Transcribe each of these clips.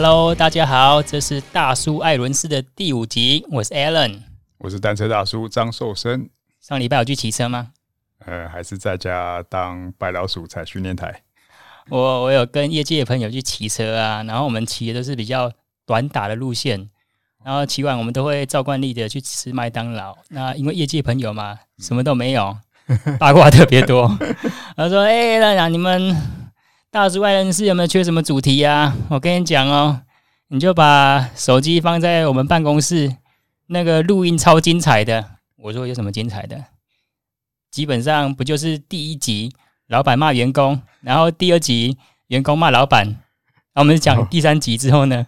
Hello，大家好，这是大叔艾伦斯的第五集，我是 Alan，我是单车大叔张寿生。上礼拜有去骑车吗？呃，还是在家当白老鼠踩训练台。我我有跟业界的朋友去骑车啊，然后我们骑的都是比较短打的路线，然后骑完我们都会照惯例的去吃麦当劳。那因为业界朋友嘛，什么都没有，八卦特别多。他说：“哎，那那你们大叔外人士有没有缺什么主题啊？我跟你讲哦，你就把手机放在我们办公室，那个录音超精彩的。”我说：“有什么精彩的？基本上不就是第一集。”老板骂员工，然后第二集员工骂老板，然后我们讲第三集之后呢？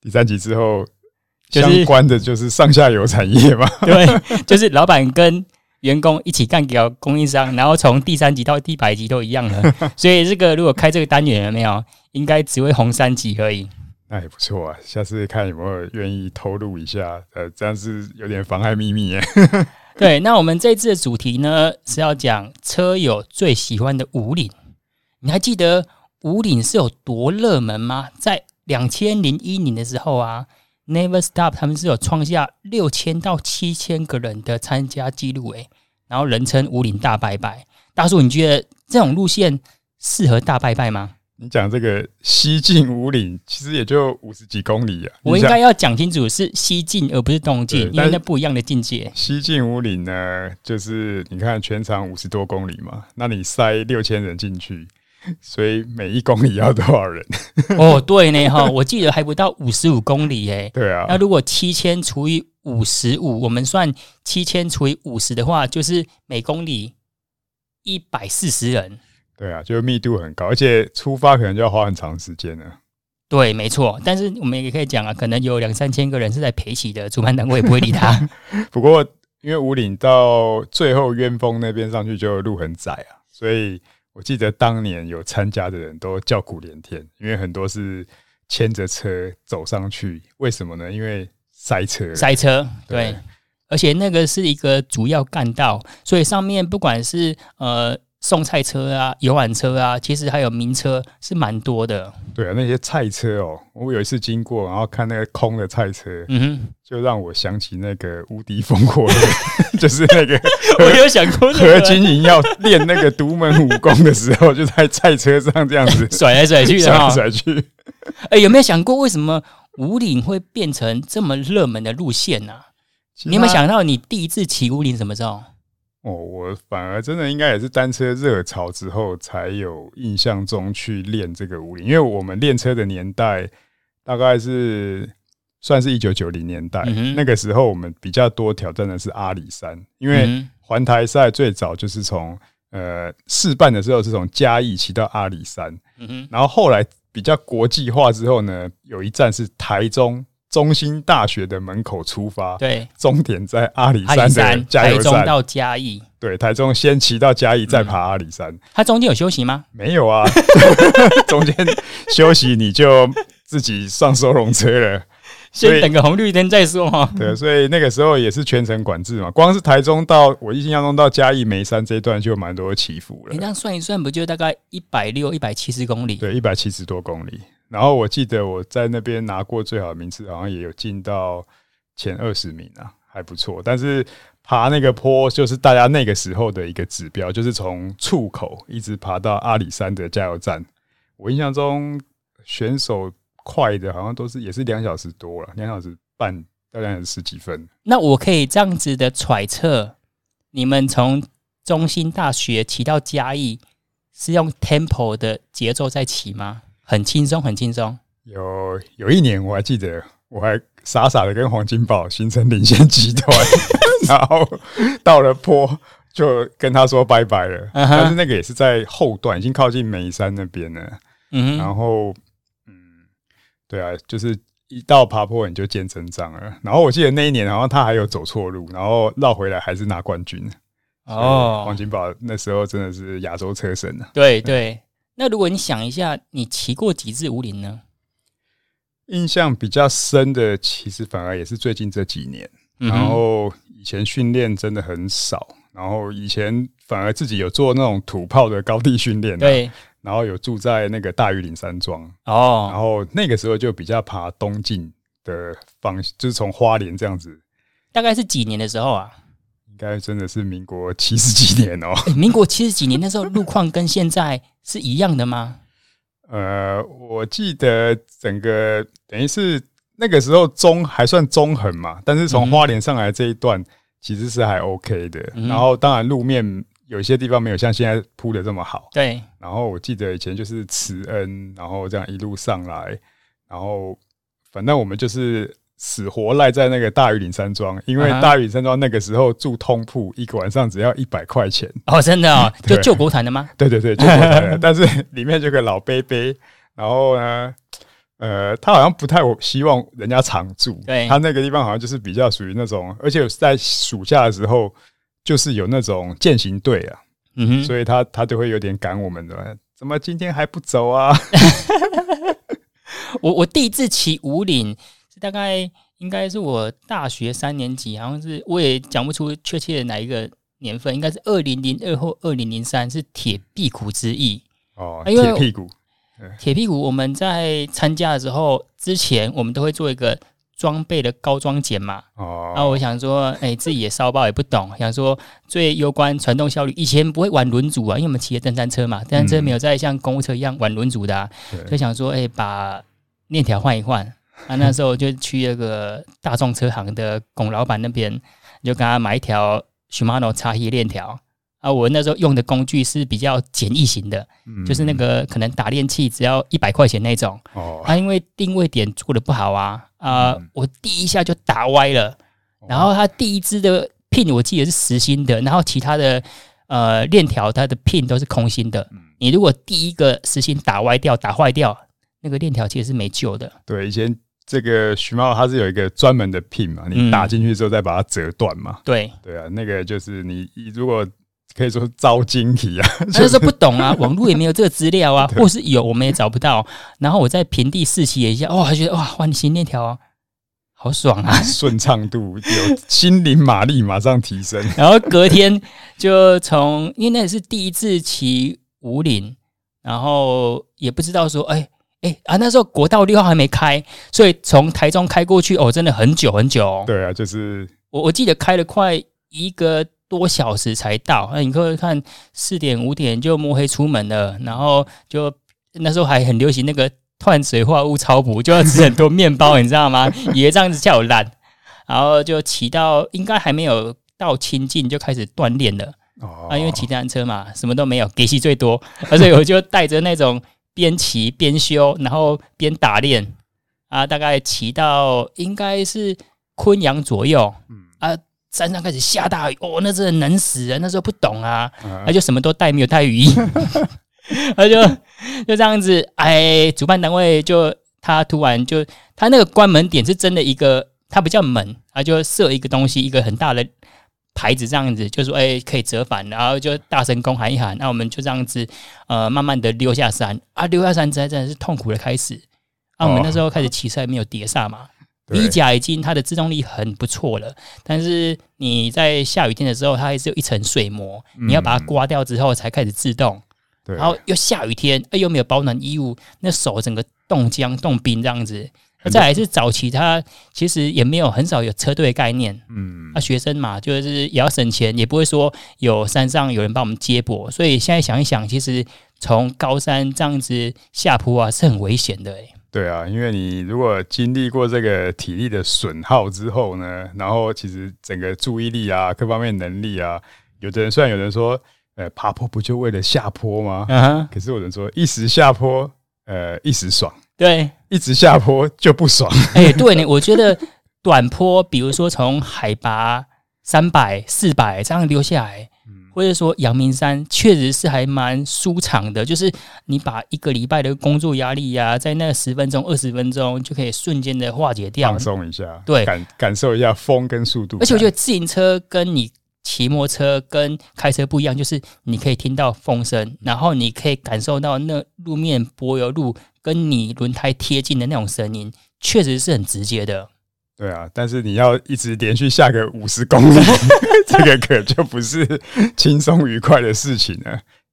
第三集之后，相关的就是上下游产业嘛。对，就是老板跟员工一起干掉供应商，然后从第三级到第百级都一样了。所以这个如果开这个单元有没有，应该只会红三级而已。那也不错啊，下次看有没有愿意透露一下。呃，这样是有点妨害秘密耶。对，那我们这次的主题呢，是要讲车友最喜欢的五岭。你还记得五岭是有多热门吗？在两千零一年的时候啊，Never Stop 他们是有创下六千到七千个人的参加记录诶，然后人称五岭大拜拜。大叔，你觉得这种路线适合大拜拜吗？你讲这个西进五岭，其实也就五十几公里啊。我应该要讲清楚是西进而不是东进，因为那不一样的境界。西进五岭呢，就是你看全长五十多公里嘛，那你塞六千人进去，所以每一公里要多少人？哦，对呢，哈，我记得还不到五十五公里诶。对啊，那如果七千除以五十五，我们算七千除以五十的话，就是每公里一百四十人。对啊，就密度很高，而且出发可能就要花很长时间呢。对，没错。但是我们也可以讲啊，可能有两三千个人是在陪骑的，主办单位也不会理他。不过，因为五岭到最后冤峰那边上去就路很窄啊，所以我记得当年有参加的人都叫苦连天，因为很多是牵着车走上去。为什么呢？因为塞车，塞车。对，对而且那个是一个主要干道，所以上面不管是呃。送菜车啊，游览车啊，其实还有名车是蛮多的。对啊，那些菜车哦，我有一次经过，然后看那个空的菜车，嗯哼，就让我想起那个无敌风火轮，就是那个 我有想过何金银要练那个独门武功的时候，就在菜车上这样子 甩来甩去的，甩来甩去。哎，有没有想过为什么五岭会变成这么热门的路线呢？你有没有想到你第一次骑五岭什么时候？哦，我反而真的应该也是单车热潮之后才有印象中去练这个武岭，因为我们练车的年代大概是算是一九九零年代，那个时候我们比较多挑战的是阿里山，因为环台赛最早就是从呃试办的时候是从嘉义骑到阿里山，然后后来比较国际化之后呢，有一站是台中。中心大学的门口出发，对，终点在阿里山的加油站。台中到嘉义，对，台中先骑到嘉义，再爬阿里山。它中间有休息吗？没有啊，中间休息你就自己上收容车了，先等个红绿灯再说嘛。对，所以那个时候也是全程管制嘛。光是台中到我印象中到嘉义梅山这一段就蛮多起伏了。你这样算一算，不就大概一百六、一百七十公里？对，一百七十多公里。然后我记得我在那边拿过最好的名次，好像也有进到前二十名啊，还不错。但是爬那个坡就是大家那个时候的一个指标，就是从出口一直爬到阿里山的加油站。我印象中选手快的好像都是也是两小时多了，两小时半到两小时十几分。那我可以这样子的揣测，你们从中心大学骑到嘉义是用 tempo 的节奏在骑吗？很轻松，很轻松。有有一年我还记得，我还傻傻的跟黄金宝形成领先集团，然后到了坡就跟他说拜拜了。Uh huh. 但是那个也是在后段，已经靠近眉山那边了。嗯、uh，huh. 然后嗯，对啊，就是一到爬坡你就见真章了。然后我记得那一年好像他还有走错路，然后绕回来还是拿冠军。哦，黄金宝那时候真的是亚洲车神啊！对对。那如果你想一下，你骑过几次五岭呢？印象比较深的，其实反而也是最近这几年。嗯、然后以前训练真的很少，然后以前反而自己有做那种土炮的高地训练、啊。对。然后有住在那个大禹岭山庄哦，然后那个时候就比较爬东进的方，就是从花莲这样子。大概是几年的时候啊？应该真的是民国七十几年哦。欸、民国七十几年那时候路况跟现在是一样的吗？呃，我记得整个等于是那个时候中还算中横嘛，但是从花莲上来这一段其实是还 OK 的。嗯、然后当然路面。有些地方没有像现在铺的这么好，对。然后我记得以前就是慈恩，然后这样一路上来，然后反正我们就是死活赖在那个大禹岭山庄，因为大禹岭山庄那个时候住通铺，一个晚上只要一百块钱。哦，真的哦，就救国团的吗？对 对对，救国团的。但是里面就个老伯伯，然后呢，呃，他好像不太希望人家常住，对。他那个地方好像就是比较属于那种，而且在暑假的时候。就是有那种践行队啊，嗯哼，所以他他就会有点赶我们的，怎么今天还不走啊？我我第一次骑五岭是大概应该是我大学三年级，好像是我也讲不出确切的哪一个年份，应该是二零零二或二零零三，是铁屁股之役哦，铁屁股，铁屁股，我们在参加的时候之前，我们都会做一个。装备的高装检嘛，哦，然后我想说，哎、欸，自己也烧包也不懂，想说最攸关传动效率，以前不会玩轮组啊，因为我们骑的登山车嘛，登山车没有在像公务车一样玩轮组的，啊，嗯、所以想说，哎、欸，把链条换一换，啊，那时候就去那个大众车行的龚老板那边，就跟他买一条 Shimano 叉一链条。啊，我那时候用的工具是比较简易型的，嗯、就是那个可能打链器只要一百块钱那种。哦，啊，因为定位点做的不好啊，啊、呃，嗯、我第一下就打歪了。然后它第一支的 pin 我记得是实心的，然后其他的呃链条它的 pin 都是空心的。你如果第一个实心打歪掉、打坏掉，那个链条其实是没救的。对，以前这个 Shimano 它是有一个专门的 pin 嘛，你打进去之后再把它折断嘛。对，对啊，那个就是你如果。可以说招晶体啊，他就说不懂啊，网络也没有这个资料啊，或是有我们也找不到。然后我在平地试骑了一下，哇，觉得哇，换新链条，好爽啊，顺畅度有心灵马力马上提升。然后隔天就从，因为那是第一次骑五岭，然后也不知道说，哎哎啊，那时候国道六号还没开，所以从台中开过去哦，真的很久很久。对啊，就是我我记得开了快一个。多小时才到？那你可以看四点五点就摸黑出门了，然后就那时候还很流行那个碳水化物超补，就要吃很多 面包，你知道吗？也这样子叫我烂，然后就骑到应该还没有到清境就开始锻炼了。哦，啊，因为骑单车嘛，什么都没有，给息最多，而且我就带着那种边骑边修，然后边打练啊，大概骑到应该是昆阳左右，嗯啊。山上开始下大雨，哦，那真的冷死人。那时候不懂啊，他就什么都带，没有带雨衣，他 就就这样子。哎，主办单位就他突然就他那个关门点是真的一个，他不叫门，他就设一个东西，一个很大的牌子，这样子就说哎可以折返，然后就大声公喊一喊，那我们就这样子呃慢慢的溜下山啊，溜下山真的是痛苦的开始。啊，我们那时候开始骑车没有碟刹嘛。皮甲已经它的制动力很不错了，但是你在下雨天的时候，它还是有一层水膜，你要把它刮掉之后才开始制动。对，然后又下雨天，哎，又没有保暖衣物，那手整个冻僵冻冰这样子。那再来是早期，他其实也没有很少有车队的概念。嗯，那学生嘛，就是也要省钱，也不会说有山上有人帮我们接驳，所以现在想一想，其实从高山这样子下坡啊，是很危险的欸。对啊，因为你如果经历过这个体力的损耗之后呢，然后其实整个注意力啊，各方面能力啊，有的人虽然有人说，呃，爬坡不就为了下坡吗？嗯哼。可是有人说，一时下坡，呃，一时爽，对，一直下坡就不爽。哎，对呢，我觉得短坡，比如说从海拔三百、四百这样溜下来。或者说阳明山确实是还蛮舒畅的，就是你把一个礼拜的工作压力呀、啊，在那十分钟、二十分钟就可以瞬间的化解掉，放松一下，对，感感受一下风跟速度。而且我觉得自行车跟你骑摩托车跟开车不一样，就是你可以听到风声，然后你可以感受到那路面柏油路跟你轮胎贴近的那种声音，确实是很直接的。对啊，但是你要一直连续下个五十公里，这个可就不是轻松愉快的事情了。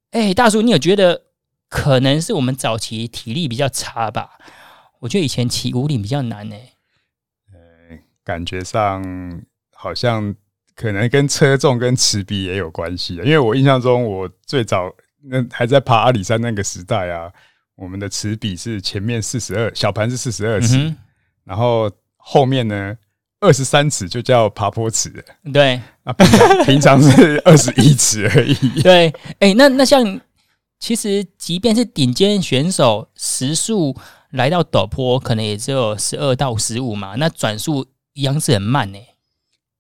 哎、欸，大叔，你有觉得可能是我们早期体力比较差吧。我觉得以前骑五岭比较难呢、欸。呃，感觉上好像可能跟车重跟齿比也有关系的，因为我印象中我最早那还在爬阿里山那个时代啊，我们的齿比是前面四十二，小盘是四十二齿，然后后面呢。二十三尺就叫爬坡尺，对啊，平常是 二十一尺而已。对，哎、欸，那那像其实即便是顶尖选手，时速来到陡坡，可能也只有十二到十五嘛，那转速一样是很慢呢。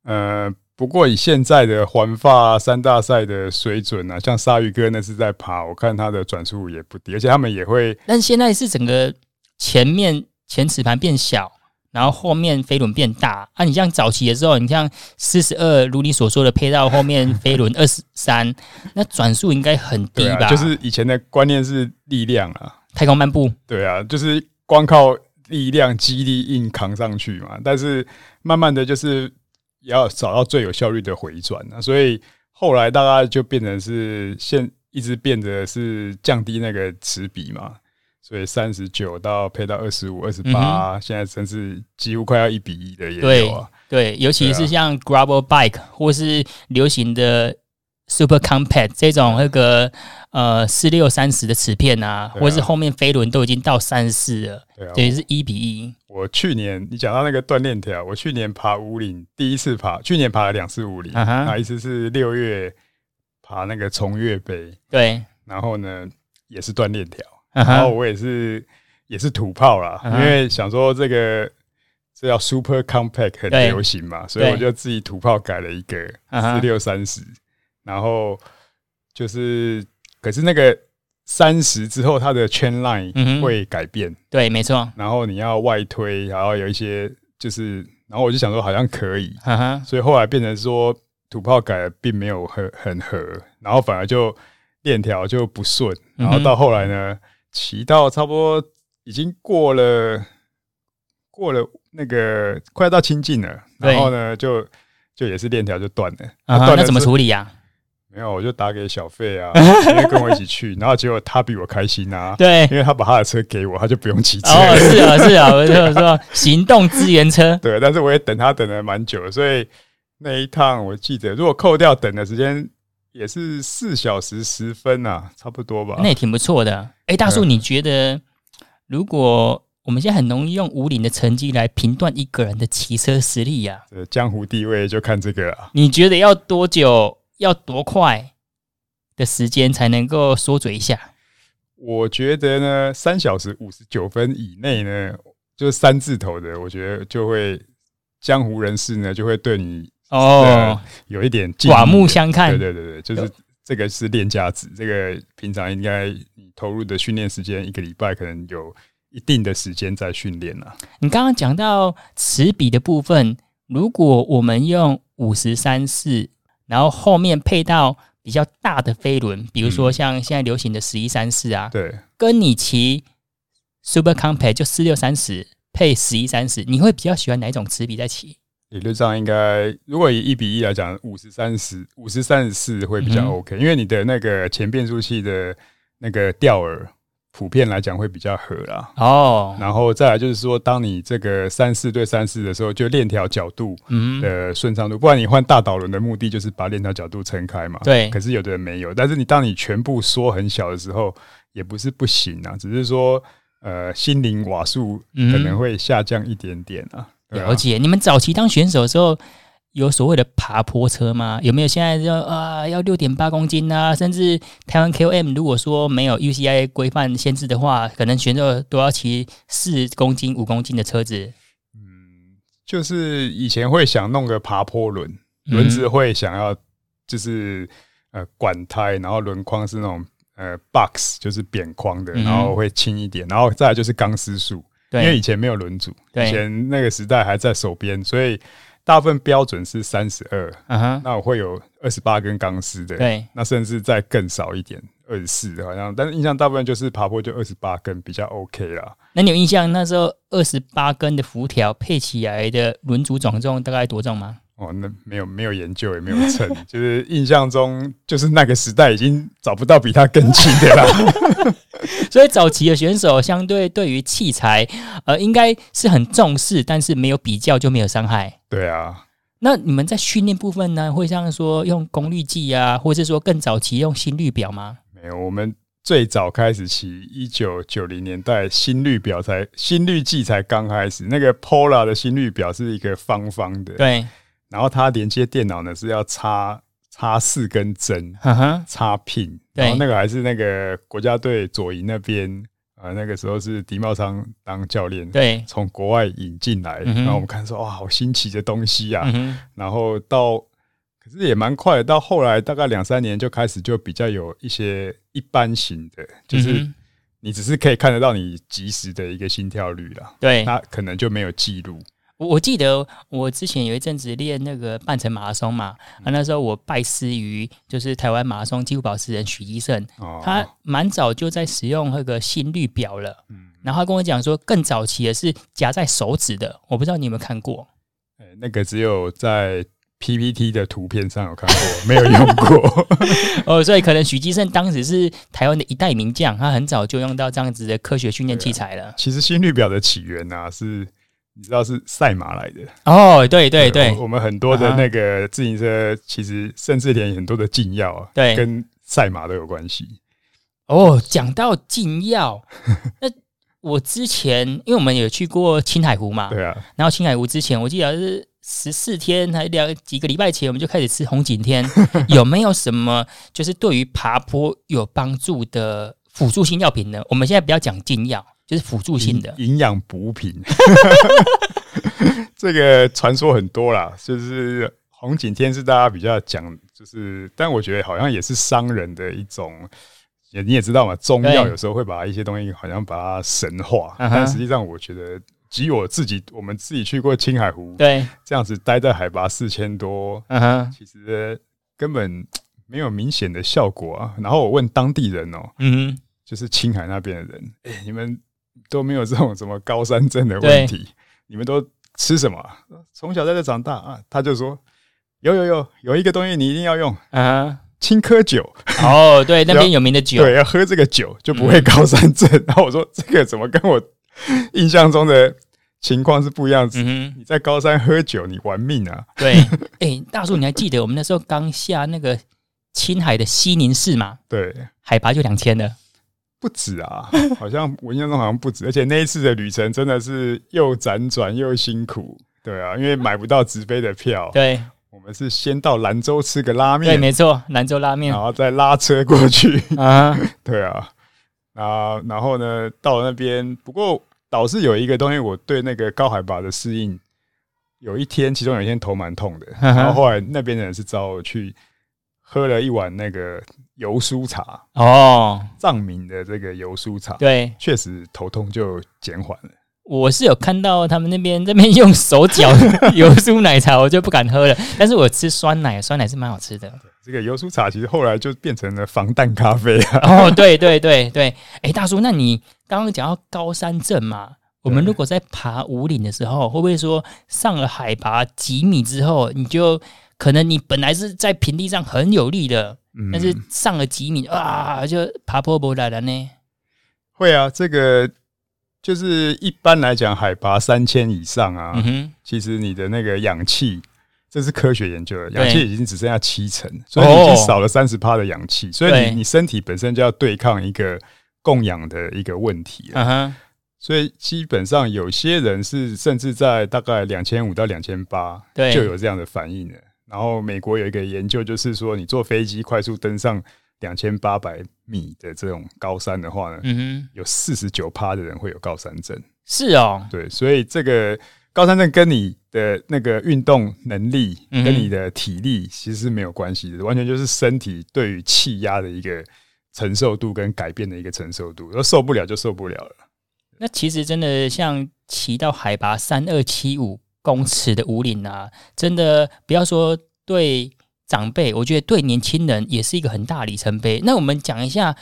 呃，不过以现在的环法三大赛的水准啊，像鲨鱼哥那是在爬，我看他的转速也不低，而且他们也会。但现在是整个前面前齿盘变小。然后后面飞轮变大啊！你像早期的时候，你像四十二，如你所说的，配到后面飞轮二十三，那转速应该很低吧？啊？就是以前的观念是力量啊，太空漫步。对啊，就是光靠力量、肌力硬扛上去嘛。但是慢慢的就是要找到最有效率的回转啊，所以后来大概就变成是现一直变得是降低那个齿比嘛。所以三十九到配到二十五、二十八，现在甚至几乎快要一比一的也有啊。对。对，尤其是像 Gravel Bike 或是流行的 Super Compact 这种那个呃四六三十的齿片啊，或是后面飞轮都已经到三十四了，对，啊，等于是一比一。我去年你讲到那个锻炼条，我去年爬五岭第一次爬，去年爬了两次五岭，那一次是六月爬那个崇越碑，对，然后呢也是锻炼条。然后我也是也是土炮啦，因为想说这个这叫 Super Compact 很流行嘛，所以我就自己土炮改了一个四六三十，然后就是可是那个三十之后它的圈 line 会改变，对，没错。然后你要外推，然后有一些就是，然后我就想说好像可以，所以后来变成说土炮改了并没有很很合，然后反而就链条就不顺，然后到后来呢。骑到差不多已经过了过了那个快要到清境了，然后呢，就就也是链条就断了。啊，断了那怎么处理呀？没有，我就打给小费啊，因为跟我一起去，然后结果他比我开心啊。对，因为他把他的车给我，他就不用骑车。哦，是啊，是啊，我就说行动支援车。对，但是我也等他等了蛮久，所以那一趟我记得，如果扣掉等的时间。也是四小时十分啊，差不多吧。那也挺不错的。哎、欸，大叔，你觉得如果我们现在很容易用五岭的成绩来评断一个人的骑车实力呀、啊？江湖地位就看这个了。你觉得要多久，要多快的时间才能够说嘴一下？我觉得呢，三小时五十九分以内呢，就是三字头的，我觉得就会江湖人士呢就会对你。哦，有一点刮目相看。对对对对，就是这个是练家子，这个平常应该你投入的训练时间一个礼拜，可能有一定的时间在训练了。你刚刚讲到持笔的部分，如果我们用五十三四，然后后面配到比较大的飞轮，比如说像现在流行的十一三四啊，对，跟你骑 Super Compact 就四六三十配十一三十，你会比较喜欢哪一种齿比在骑？理论上应该，如果以一比一来讲，五十三十，五十三十四会比较 OK，、嗯、因为你的那个前变速器的那个吊耳，普遍来讲会比较合啦。哦，然后再来就是说，当你这个三四对三四的时候，就链条角度的顺畅度，不然你换大导轮的目的就是把链条角度撑开嘛。对。可是有的人没有，但是你当你全部缩很小的时候，也不是不行啊，只是说呃，心灵瓦数可能会下降一点点啊。了解，你们早期当选手的时候，有所谓的爬坡车吗？有没有现在要啊要六点八公斤啊？甚至台湾 KOM 如果说没有 UCI 规范限制的话，可能选手都要骑四公斤、五公斤的车子。嗯，就是以前会想弄个爬坡轮，轮子会想要就是呃管胎，然后轮框是那种呃 box，就是扁框的，然后会轻一点，然后再来就是钢丝束。因为以前没有轮组，以前那个时代还在手编，所以大部分标准是三十二。那我会有二十八根钢丝的，对，那甚至再更少一点，二十四好像。但是印象大部分就是爬坡就二十八根比较 OK 啦。那你有印象那时候二十八根的辐条配起来的轮组总重大概多重吗？哦，那没有没有研究也没有称，就是印象中就是那个时代已经找不到比他更轻的啦。所以早期的选手相对对于器材，呃，应该是很重视，但是没有比较就没有伤害。对啊，那你们在训练部分呢，会像说用功率计啊，或者是说更早期用心率表吗？没有，我们。最早开始起，一九九零年代，心率表才心率计才刚开始。那个 Polar 的心率表是一个方方的，对。然后它连接电脑呢是要插插四根针，插 pin。然后那个还是那个国家队左营那边，啊，那个时候是迪茂昌当教练，对，从国外引进来。然后我们看说，哇，好新奇的东西呀、啊。嗯、然后到。可是也蛮快的，到后来大概两三年就开始就比较有一些一般型的，就是你只是可以看得到你及时的一个心跳率了。对，它可能就没有记录。我我记得我之前有一阵子练那个半程马拉松嘛，啊，那时候我拜师于就是台湾马拉松纪录保持人许基胜，他蛮早就在使用那个心率表了。嗯，然后他跟我讲说，更早期的是夹在手指的，我不知道你有没有看过。那个只有在。PPT 的图片上有看过，没有用过 哦，所以可能许基胜当时是台湾的一代名将，他很早就用到这样子的科学训练器材了。其实心率表的起源呢、啊，是你知道是赛马来的哦，对对对，对，我们很多的那个自行车，其实甚至连很多的禁药啊，对，跟赛马都有关系。哦，讲到禁药，那我之前因为我们有去过青海湖嘛，对啊，然后青海湖之前我记得是。十四天还两几个礼拜前，我们就开始吃红景天。有没有什么就是对于爬坡有帮助的辅助性药品呢？我们现在不要讲禁药，就是辅助性的营养补品。这个传说很多啦，就是红景天是大家比较讲，就是但我觉得好像也是商人的一种，也你也知道嘛，中药有时候会把一些东西好像把它神化，但实际上我觉得。即我自己，我们自己去过青海湖，对，这样子待在海拔四千多，嗯哼，其实根本没有明显的效果啊。然后我问当地人哦、喔，嗯哼，就是青海那边的人，哎、欸，你们都没有这种什么高山症的问题，你们都吃什么？从小在这长大啊？他就说有有有有一个东西你一定要用，啊，青稞酒。哦，对，那边有名的酒，对，要喝这个酒就不会高山症。嗯、然后我说这个怎么跟我印象中的情况是不一样子。嗯，你在高山喝酒，你玩命啊！对，哎、欸，大叔，你还记得我们那时候刚下那个青海的西宁市吗？对，海拔就两千了，不止啊，好像我印象中好像不止，而且那一次的旅程真的是又辗转又辛苦。对啊，因为买不到直飞的票。对，我们是先到兰州吃个拉面，对，没错，兰州拉面，然后再拉车过去啊。对啊。啊，然后呢，到了那边，不过倒是有一个东西，我对那个高海拔的适应，有一天，其中有一天头蛮痛的，然后后来那边的人是找我去喝了一碗那个油酥茶哦，藏民的这个油酥茶，对，确实头痛就减缓了。我是有看到他们那边这边用手搅 油酥奶茶，我就不敢喝了，但是我吃酸奶，酸奶是蛮好吃的。这个油酥茶其实后来就变成了防弹咖啡啊！哦，对对对对，哎、欸，大叔，那你刚刚讲到高山症嘛？我们如果在爬五岭的时候，会不会说上了海拔几米之后，你就可能你本来是在平地上很有力的，嗯、但是上了几米啊，就爬坡不来了呢？会啊，这个就是一般来讲，海拔三千以上啊，嗯，其实你的那个氧气。这是科学研究的，氧气已经只剩下七成，所以你已经少了三十帕的氧气，所以你你身体本身就要对抗一个供氧的一个问题了。所以基本上有些人是甚至在大概两千五到两千八就有这样的反应了。然后美国有一个研究，就是说你坐飞机快速登上两千八百米的这种高山的话呢，嗯有四十九趴的人会有高山症。是哦，对，所以这个。高山症跟你的那个运动能力，跟你的体力其实是没有关系的，完全就是身体对于气压的一个承受度跟改变的一个承受度，都受不了就受不了了。那其实真的像骑到海拔三二七五公尺的五岭啊，真的不要说对长辈，我觉得对年轻人也是一个很大里程碑。那我们讲一下，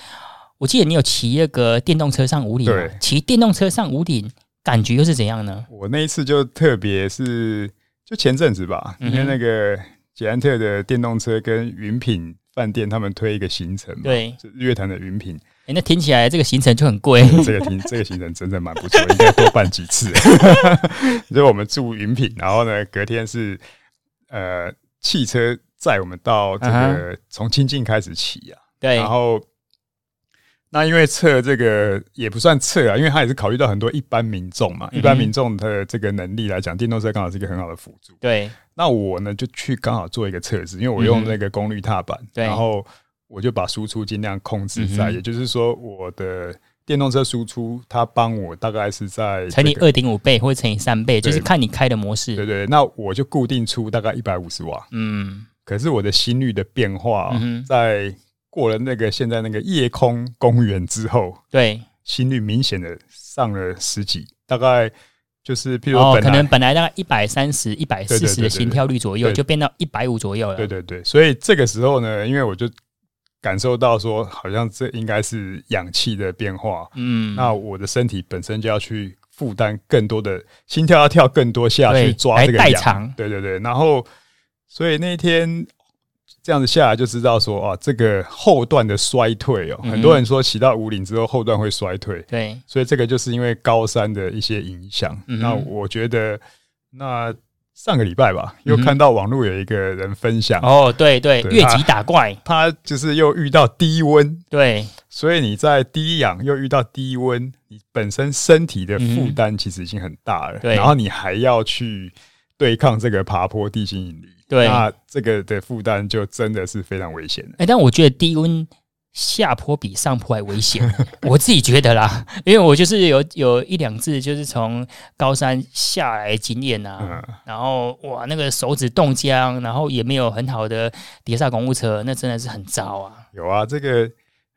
我记得你有骑那个电动车上五岭，对，骑电动车上五岭。感觉又是怎样呢？我那一次就特别是，就前阵子吧，因为那个捷安特的电动车跟云品饭店他们推一个行程嘛，对，就日月潭的云品。哎，那听起来这个行程就很贵。这个行这个行程真的蛮不错，应该多办几次。就我们住云品，然后呢，隔天是呃汽车载我们到这个从清境开始骑啊，对，然后。那因为测这个也不算测啊，因为他也是考虑到很多一般民众嘛，一般民众的这个能力来讲，电动车刚好是一个很好的辅助。对。那我呢就去刚好做一个测试，因为我用那个功率踏板，然后我就把输出尽量控制在，也就是说我的电动车输出，它帮我大概是在乘以二点五倍或者乘以三倍，就是看你开的模式。对对，那我就固定出大概一百五十瓦。嗯。可是我的心率的变化在。过了那个现在那个夜空公园之后，对，心率明显的上了十几，大概就是，譬如可能本来大概一百三十、一百四十的心跳率左右，就变到一百五左右了。对对对，所以这个时候呢，因为我就感受到说，好像这应该是氧气的变化，嗯，那我的身体本身就要去负担更多的心跳，要跳更多下去抓这个氧，对对对，然后所以那天。这样子下来就知道说啊，这个后段的衰退哦，很多人说骑到五岭之后后段会衰退，对，所以这个就是因为高山的一些影响。那我觉得，那上个礼拜吧，又看到网络有一个人分享。哦，对对，越级打怪，他就是又遇到低温，对，所以你在低氧又遇到低温，你本身身体的负担其实已经很大了，然后你还要去对抗这个爬坡地心引力。对，那这个的负担就真的是非常危险的。哎，但我觉得低温下坡比上坡还危险，我自己觉得啦，因为我就是有有一两次就是从高山下来经验呐，嗯、然后哇，那个手指冻僵，然后也没有很好的碟刹公务车，那真的是很糟啊。有啊，这个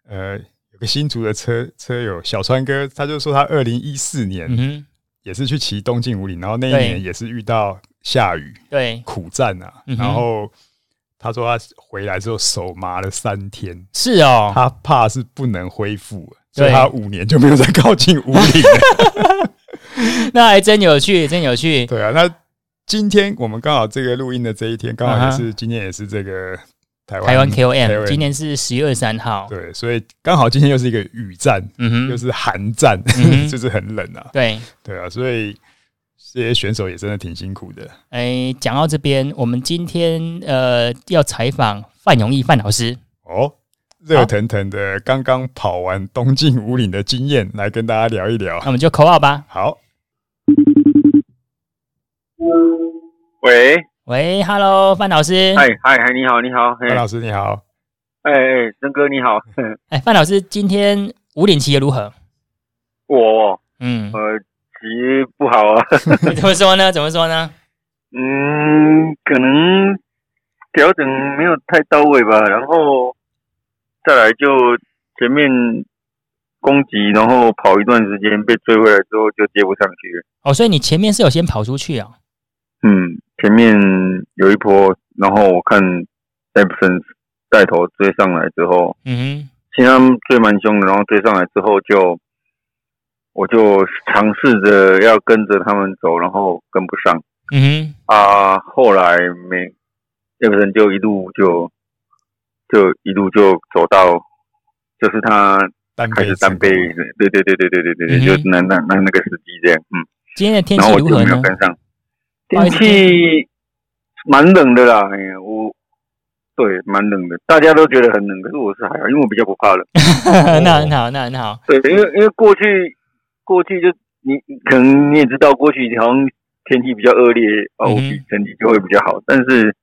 呃，有个新竹的车车友小川哥，他就说他二零一四年也是去骑东进五岭，然后那一年也是遇到。下雨，对，苦战啊。嗯、然后他说他回来之后手麻了三天，是哦，他怕是不能恢复，所以他五年就没有再靠近武岭了。那还真有趣，真有趣。对啊，那今天我们刚好这个录音的这一天，刚好也是今天也是这个台湾台湾 KOM，今天是十月二三号。对，所以刚好今天又是一个雨战，嗯哼，又是寒战，嗯、就是很冷啊。对，对啊，所以。这些选手也真的挺辛苦的。哎，讲到这边，我们今天呃要采访范永毅范老师哦，热腾腾的刚刚跑完东进五岭的经验，来跟大家聊一聊。那我们就口号吧。好。喂喂，Hello，范老师。嗨嗨嗨，你好你好，范老师你好。哎哎，曾哥你好。哎，范老师，今天五岭骑得如何？我嗯呃。骑不好啊？怎么说呢？怎么说呢？嗯，可能调整没有太到位吧。然后再来就前面攻击，然后跑一段时间被追回来之后就接不上去了。哦，所以你前面是有先跑出去啊？嗯，前面有一波，然后我看 Epson 带头追上来之后，嗯哼，其实他们追蛮凶的，然后追上来之后就。我就尝试着要跟着他们走，然后跟不上。嗯哼啊，后来没那个人就一路就就一路就走到，就是他开始单背，对对对对对对对对，就是那那那那个司机这样。嗯，今天的天气如何呢？然后我就没有跟上。天气蛮冷的啦，哎呀，我对蛮冷的，大家都觉得很冷，可是我是还好，因为我比较不怕冷。那很好，那很好。对，因为因为过去。过去就你可能你也知道，过去好像天气比较恶劣，啊，我比身体就会比较好。但是，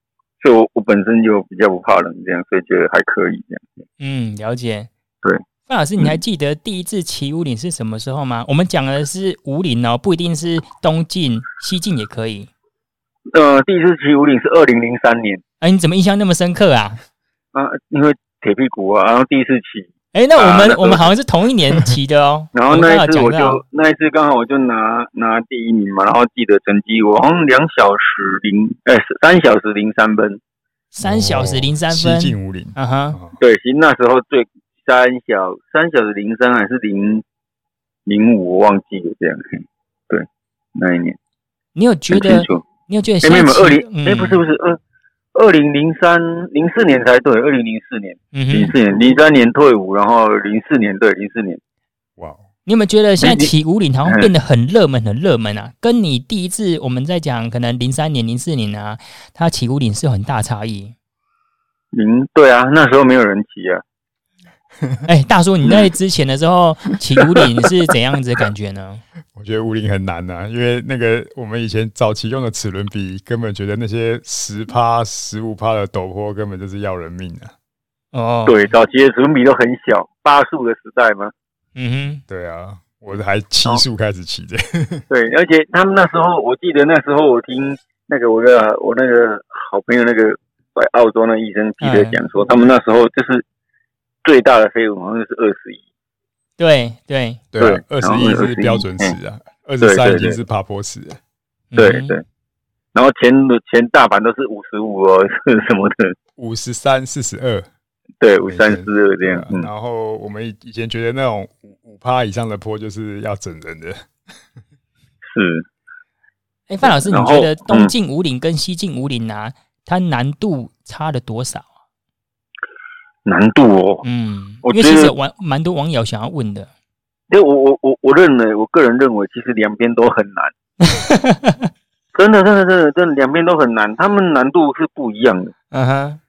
就我我本身就比较不怕冷，这样所以觉得还可以这样。嗯，了解。对，范老师，你还记得第一次骑五岭是什么时候吗？我们讲的是五岭哦，不一定是东进、西进也可以。呃，第一次骑五岭是二零零三年。哎，你怎么印象那么深刻啊？啊，因为铁屁股啊，然后第一次骑。哎，那我们、啊、我们好像是同一年 骑的哦。然后那一次我就那一次刚好我就拿拿第一名嘛，然后记得成绩我好像两小时零哎三小时零三分，三小时零三分，五零。啊哈，对，其实那时候最三小三小时零三还是零零五我忘记了这样。对，那一年。你有觉得你有觉得？哎，没有，二零哎，不是不是二二零零三零四年才对，二零零四年，零四年零三年退伍，然后零四年对零四年。哇，你有没有觉得现在起五岭好像变得很热门，很热门啊？跟你第一次我们在讲，可能零三年、零四年啊，他起五岭是有很大差异。零对啊，那时候没有人骑啊。哎、欸，大叔，你在之前的时候 骑武岭是怎样子的感觉呢？我觉得武岭很难呐、啊，因为那个我们以前早期用的齿轮比，根本觉得那些十趴、十五趴的陡坡根本就是要人命啊。哦，对，早期的齿轮比都很小，八速的时代吗？嗯哼，对啊，我还七速开始骑的。对，而且他们那时候，我记得那时候我听那个我的我那个好朋友那个在澳洲那医生记得讲说，他们那时候就是。最大的飞轮好像是二十一，对对对，二十一是标准尺啊，二十三已经是爬坡尺了。对对，然后前前大板都是五十五哦，是什么的？五十三、四十二，对，五三四二这样。然后我们以前觉得那种五五趴以上的坡就是要整人的。是。哎，范老师，你觉得东进五岭跟西进五岭啊，它难度差了多少？难度哦，嗯，我觉得因为其实蛮蛮多网友想要问的，因为我我我我认为，我个人认为，其实两边都很难，真的真的真的真的两边都很难，他们难度是不一样的。嗯哼，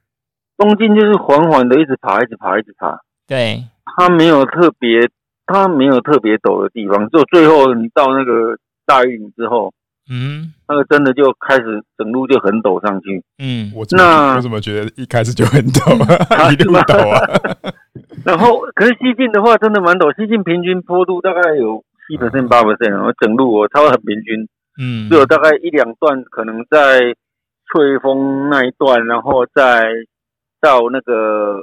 东京就是缓缓的一直爬，一直爬，一直爬，对，它没有特别，它没有特别陡的地方，就最后你到那个大玉岭之后。嗯，那个真的就开始整路就很陡上去。嗯，我那我怎么觉得一开始就很陡啊？一路陡啊！然后，可是西进的话真的蛮陡，西进平均坡度大概有七 percent 八 percent，然后整路我超很平均。嗯，只有大概一两段可能在翠峰那一段，然后再到那个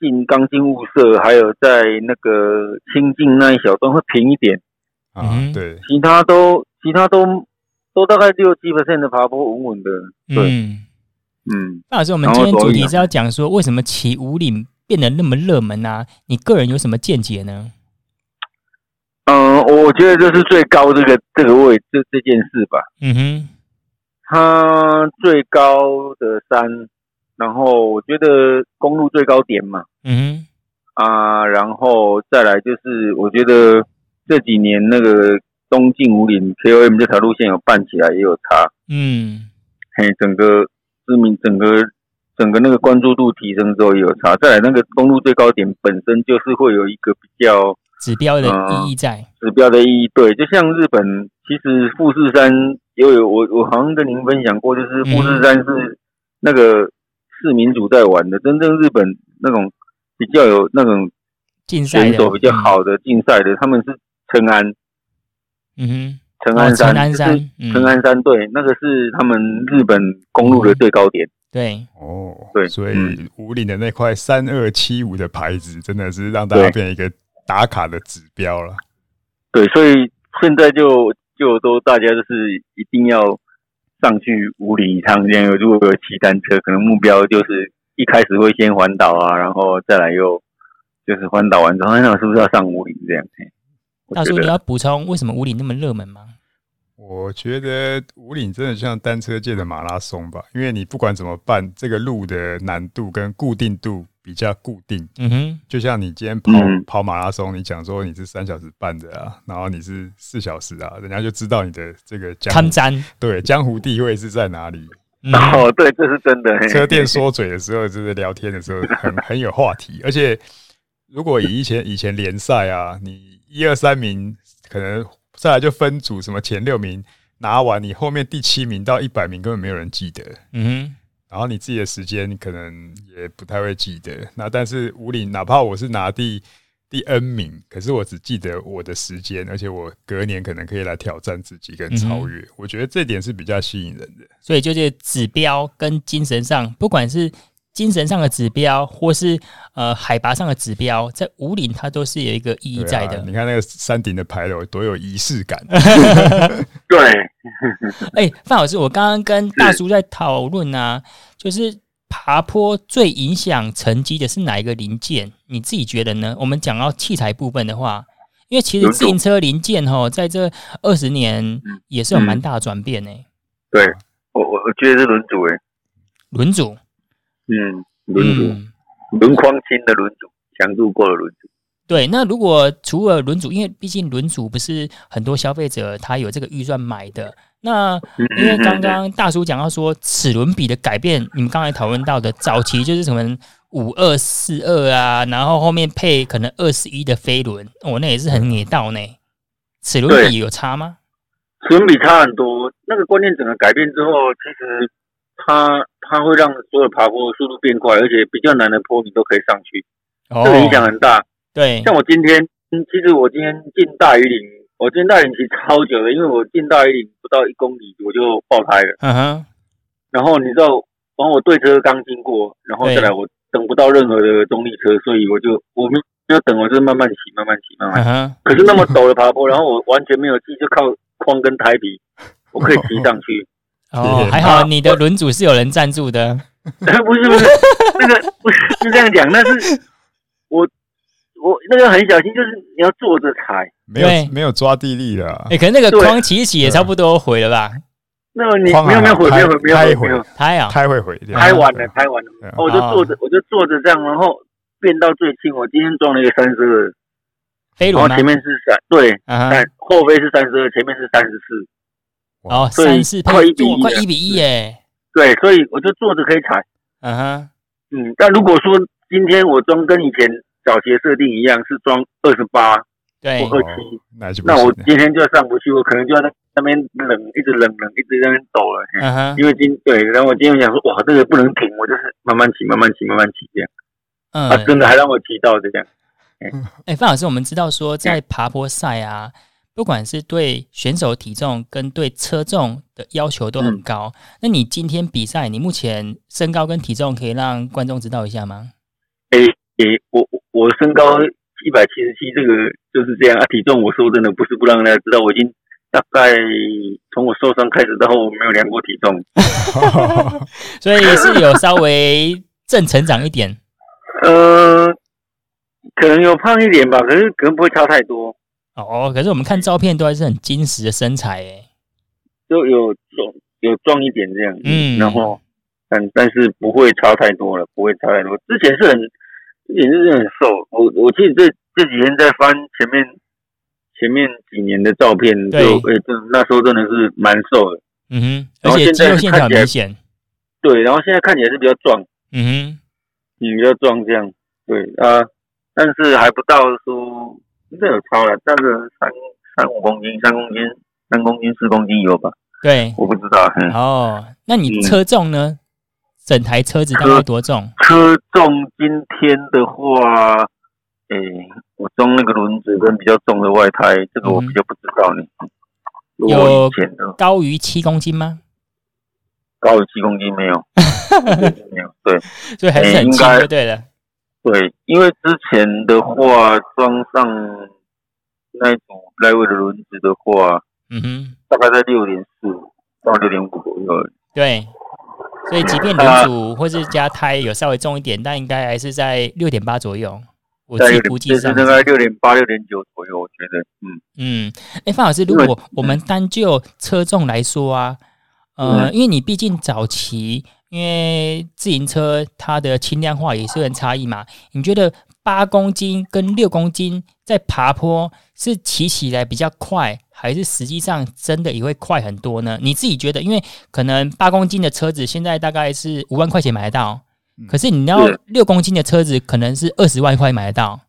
进钢筋雾社，还有在那个清境那一小段会平一点。啊，对，其他都其他都。都大概六七 percent 的爬坡稳稳的，对，嗯，那老师，我们今天主题是要讲说，为什么骑五岭变得那么热门啊？你个人有什么见解呢？嗯，我觉得就是最高这个这个位这这件事吧。嗯哼，它最高的山，然后我觉得公路最高点嘛。嗯哼，啊，然后再来就是我觉得这几年那个。东进五岭 KOM 这条路线有办起来也有差，嗯，嘿，整个知名，整个整个那个关注度提升之后也有差。再来那个公路最高点本身就是会有一个比较指标的意义在，呃、指标的意义对，就像日本其实富士山也有我我好像跟您分享过，就是富士山是那个市民主在玩的，真正日本那种比较有那种选手比较好的竞赛的，他们是称安。嗯哼，成安山，成安山，成安山，对，那个是他们日本公路的最高点。对，哦，对，所以五岭的那块三二七五的牌子，真的是让大家变成一个打卡的指标了。对，所以现在就就都大家就是一定要上去五岭一趟。这样，如果有骑单车，可能目标就是一开始会先环岛啊，然后再来又就是环岛完之后，那是不是要上五岭这样？大叔，你要补充为什么五岭那么热门吗？我觉得五岭真的像单车界的马拉松吧，因为你不管怎么办，这个路的难度跟固定度比较固定。嗯哼，就像你今天跑跑马拉松，你讲说你是三小时半的啊，然后你是四小时啊，人家就知道你的这个江湖，对，江湖地位是在哪里。哦，对，这是真的。车店说嘴的时候，就是聊天的时候很 很有话题，而且如果以以前以前联赛啊，你。一二三名可能再来就分组，什么前六名拿完，你后面第七名到一百名根本没有人记得。嗯哼，然后你自己的时间可能也不太会记得。那但是五岭，哪怕我是拿第第 N 名，可是我只记得我的时间，而且我隔年可能可以来挑战自己跟超越。我觉得这点是比较吸引人的。所以就是指标跟精神上，不管是。精神上的指标，或是呃海拔上的指标，在五岭它都是有一个意义在的。啊、你看那个山顶的牌楼多有仪式感。对，哎、欸，范老师，我刚刚跟大叔在讨论啊，就是爬坡最影响成绩的是哪一个零件？你自己觉得呢？我们讲到器材部分的话，因为其实自行车零件哈，在这二十年也是有蛮大的转变呢、欸。对。我我我觉得是轮组诶，轮组，嗯，轮组，轮框轻的轮组，强度过的轮组。对，那如果除了轮组，因为毕竟轮组不是很多消费者他有这个预算买的。那因为刚刚大叔讲到说齿轮比的改变，你们刚才讨论到的早期就是什么五二四二啊，然后后面配可能二十一的飞轮，哦，那也是很野道呢。齿轮比有差吗？齿轮比差很多，那个观念整个改变之后，其实它它会让所有爬坡的速度变快，而且比较难的坡你都可以上去，这个影响很大。对，像我今天，其实我今天进大余岭，我进大余岭其实超久了，因为我进大余岭不到一公里我就爆胎了。嗯哼。然后你知道，然后我对车刚经过，然后再来我等不到任何的动力车，所以我就我们就等，我就是慢慢骑，慢慢骑，慢慢骑。Uh-huh. 可是那么陡的爬坡，然后我完全没有气，就靠框跟胎皮，我可以骑上去。哦，还好你的轮组是有人赞助的。不是不是，那个不是是这样讲，那是我。我那个很小心，就是你要坐着踩，没有没有抓地力的。哎，可能那个框起一起也差不多毁了吧？那个你没有没有毁，没有没有，没有毁，胎啊，胎会毁掉，胎完了，胎完了。我就坐着，我就坐着这样，然后变到最近。我今天装了一个三十二，飞轮，然后前面是三，对，但后背是三十二，前面是三十四。哦，三四快一比一，快一比一耶。对，所以我就坐着可以踩。嗯哼，嗯，但如果说今天我装跟以前。早期设定一样是装二十八，对，或二七，那我今天就上不去，我可能就要在那边冷，一直冷冷，一直在那边抖了。嗯哼，因为今对，然后我今天想说，哇，这个不能停，我就是慢慢骑，慢慢骑，慢慢骑这样。嗯，啊，真的还让我骑到这样。哎，范老师，我们知道说在爬坡赛啊，不管是对选手体重跟对车重的要求都很高。那你今天比赛，你目前身高跟体重可以让观众知道一下吗？哎，哎，我。我身高一百七十七，这个就是这样啊。体重我说真的不是不让大家知道，我已经大概从我受伤开始到后，我没有量过体重，所以是有稍微正成长一点。呃，可能有胖一点吧，可是可能不会差太多。哦，可是我们看照片都还是很精实的身材，诶，就有壮有壮一点这样，嗯，然后但但是不会差太多了，不会差太多。之前是很。也是很瘦，我我记得这这几天在翻前面前面几年的照片，就哎，这、欸、那时候真的是蛮瘦的，嗯哼，而且肌肉线条明显，对，然后现在看起来是比较壮，嗯哼，比较壮这样，对啊，但是还不到说应该有超了，大概三三五公斤，三公斤，三公斤，四公斤有吧？对，我不知道。嗯、哦，那你车重呢？嗯整台车子大概多重？车重今天的话，诶、欸，我装那个轮子跟比较重的外胎，这个我比较不知道呢。嗯、有高于七公斤吗？高于七公斤没有，没有。对，所以还是很轻的。对的，对，因为之前的话装上那一组来回的轮子的话，嗯哼，大概在六点四到六点五左右。对。所以，即便轮组或是加胎有稍微重一点，但应该还是在六点八左右。我自己估计是大概六点八、六点九左右，我觉得。嗯嗯，哎、欸，范老师，如果我们单就车重来说啊，呃，因为你毕竟早期，因为自行车它的轻量化也是很差异嘛，你觉得？八公斤跟六公斤在爬坡是骑起来比较快，还是实际上真的也会快很多呢？你自己觉得？因为可能八公斤的车子现在大概是五万块钱买得到，可是你要六公斤的车子可能是二十万块买得到。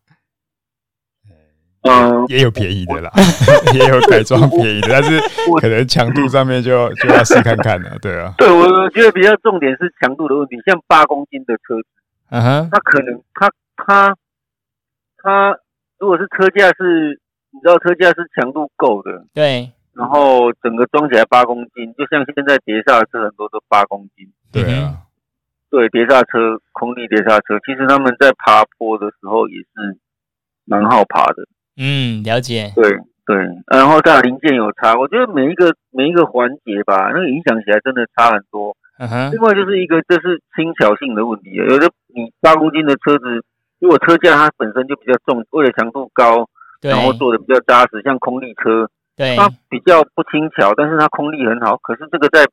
嗯，也有便宜的啦，也有改装便宜的，但是可能强度上面就就要试看看了。对啊，对我我觉得比较重点是强度的问题，像八公斤的车子，嗯哼，它可能它它。它如果是车架是，你知道车架是强度够的，对，然后整个装起来八公斤，就像现在碟刹车很多都八公斤，对啊，对，碟刹车、空力碟刹车，其实他们在爬坡的时候也是蛮好爬的，嗯，了解，对对，然后它零件有差，我觉得每一个每一个环节吧，那个影响起来真的差很多，嗯哼，另外就是一个这是轻巧性的问题，有的你八公斤的车子。如果车架它本身就比较重，为了强度高，然后做的比较扎实，像空力车，对，它比较不轻巧，但是它空力很好。可是这个在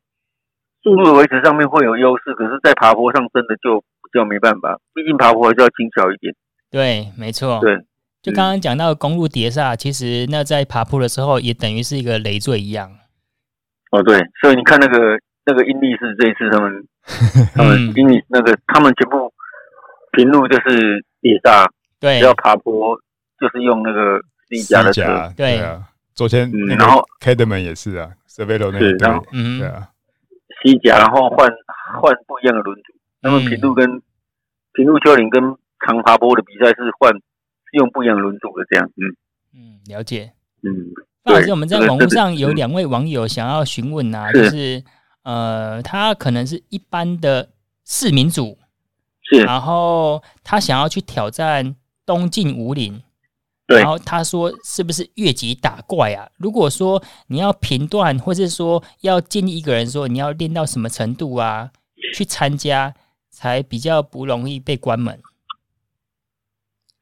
速度的维持上面会有优势，可是，在爬坡上真的就比较没办法，毕竟爬坡还是要轻巧一点。对，没错。对，就刚刚讲到公路碟刹，其实那在爬坡的时候也等于是一个累赘一样。哦，对，所以你看那个那个英力士这一次他们 他们英力那个他们全部平路就是碟刹，对，要爬坡就是用那个 C 夹的车，对。啊。昨天然后 Cadman 也是啊，Servelo 那个然后嗯。对啊，C 甲然后换换不一样的轮组，那么平路跟平路丘陵跟长爬坡的比赛是换是用不一样的轮组的这样，嗯嗯，了解，嗯。范老师，我们在网络上有两位网友想要询问啊，就是呃，他可能是一般的市民组，是，然后他想要去挑战东晋武岭，对，然后他说是不是越级打怪啊？如果说你要评断，或是说要建议一个人说你要练到什么程度啊，去参加才比较不容易被关门。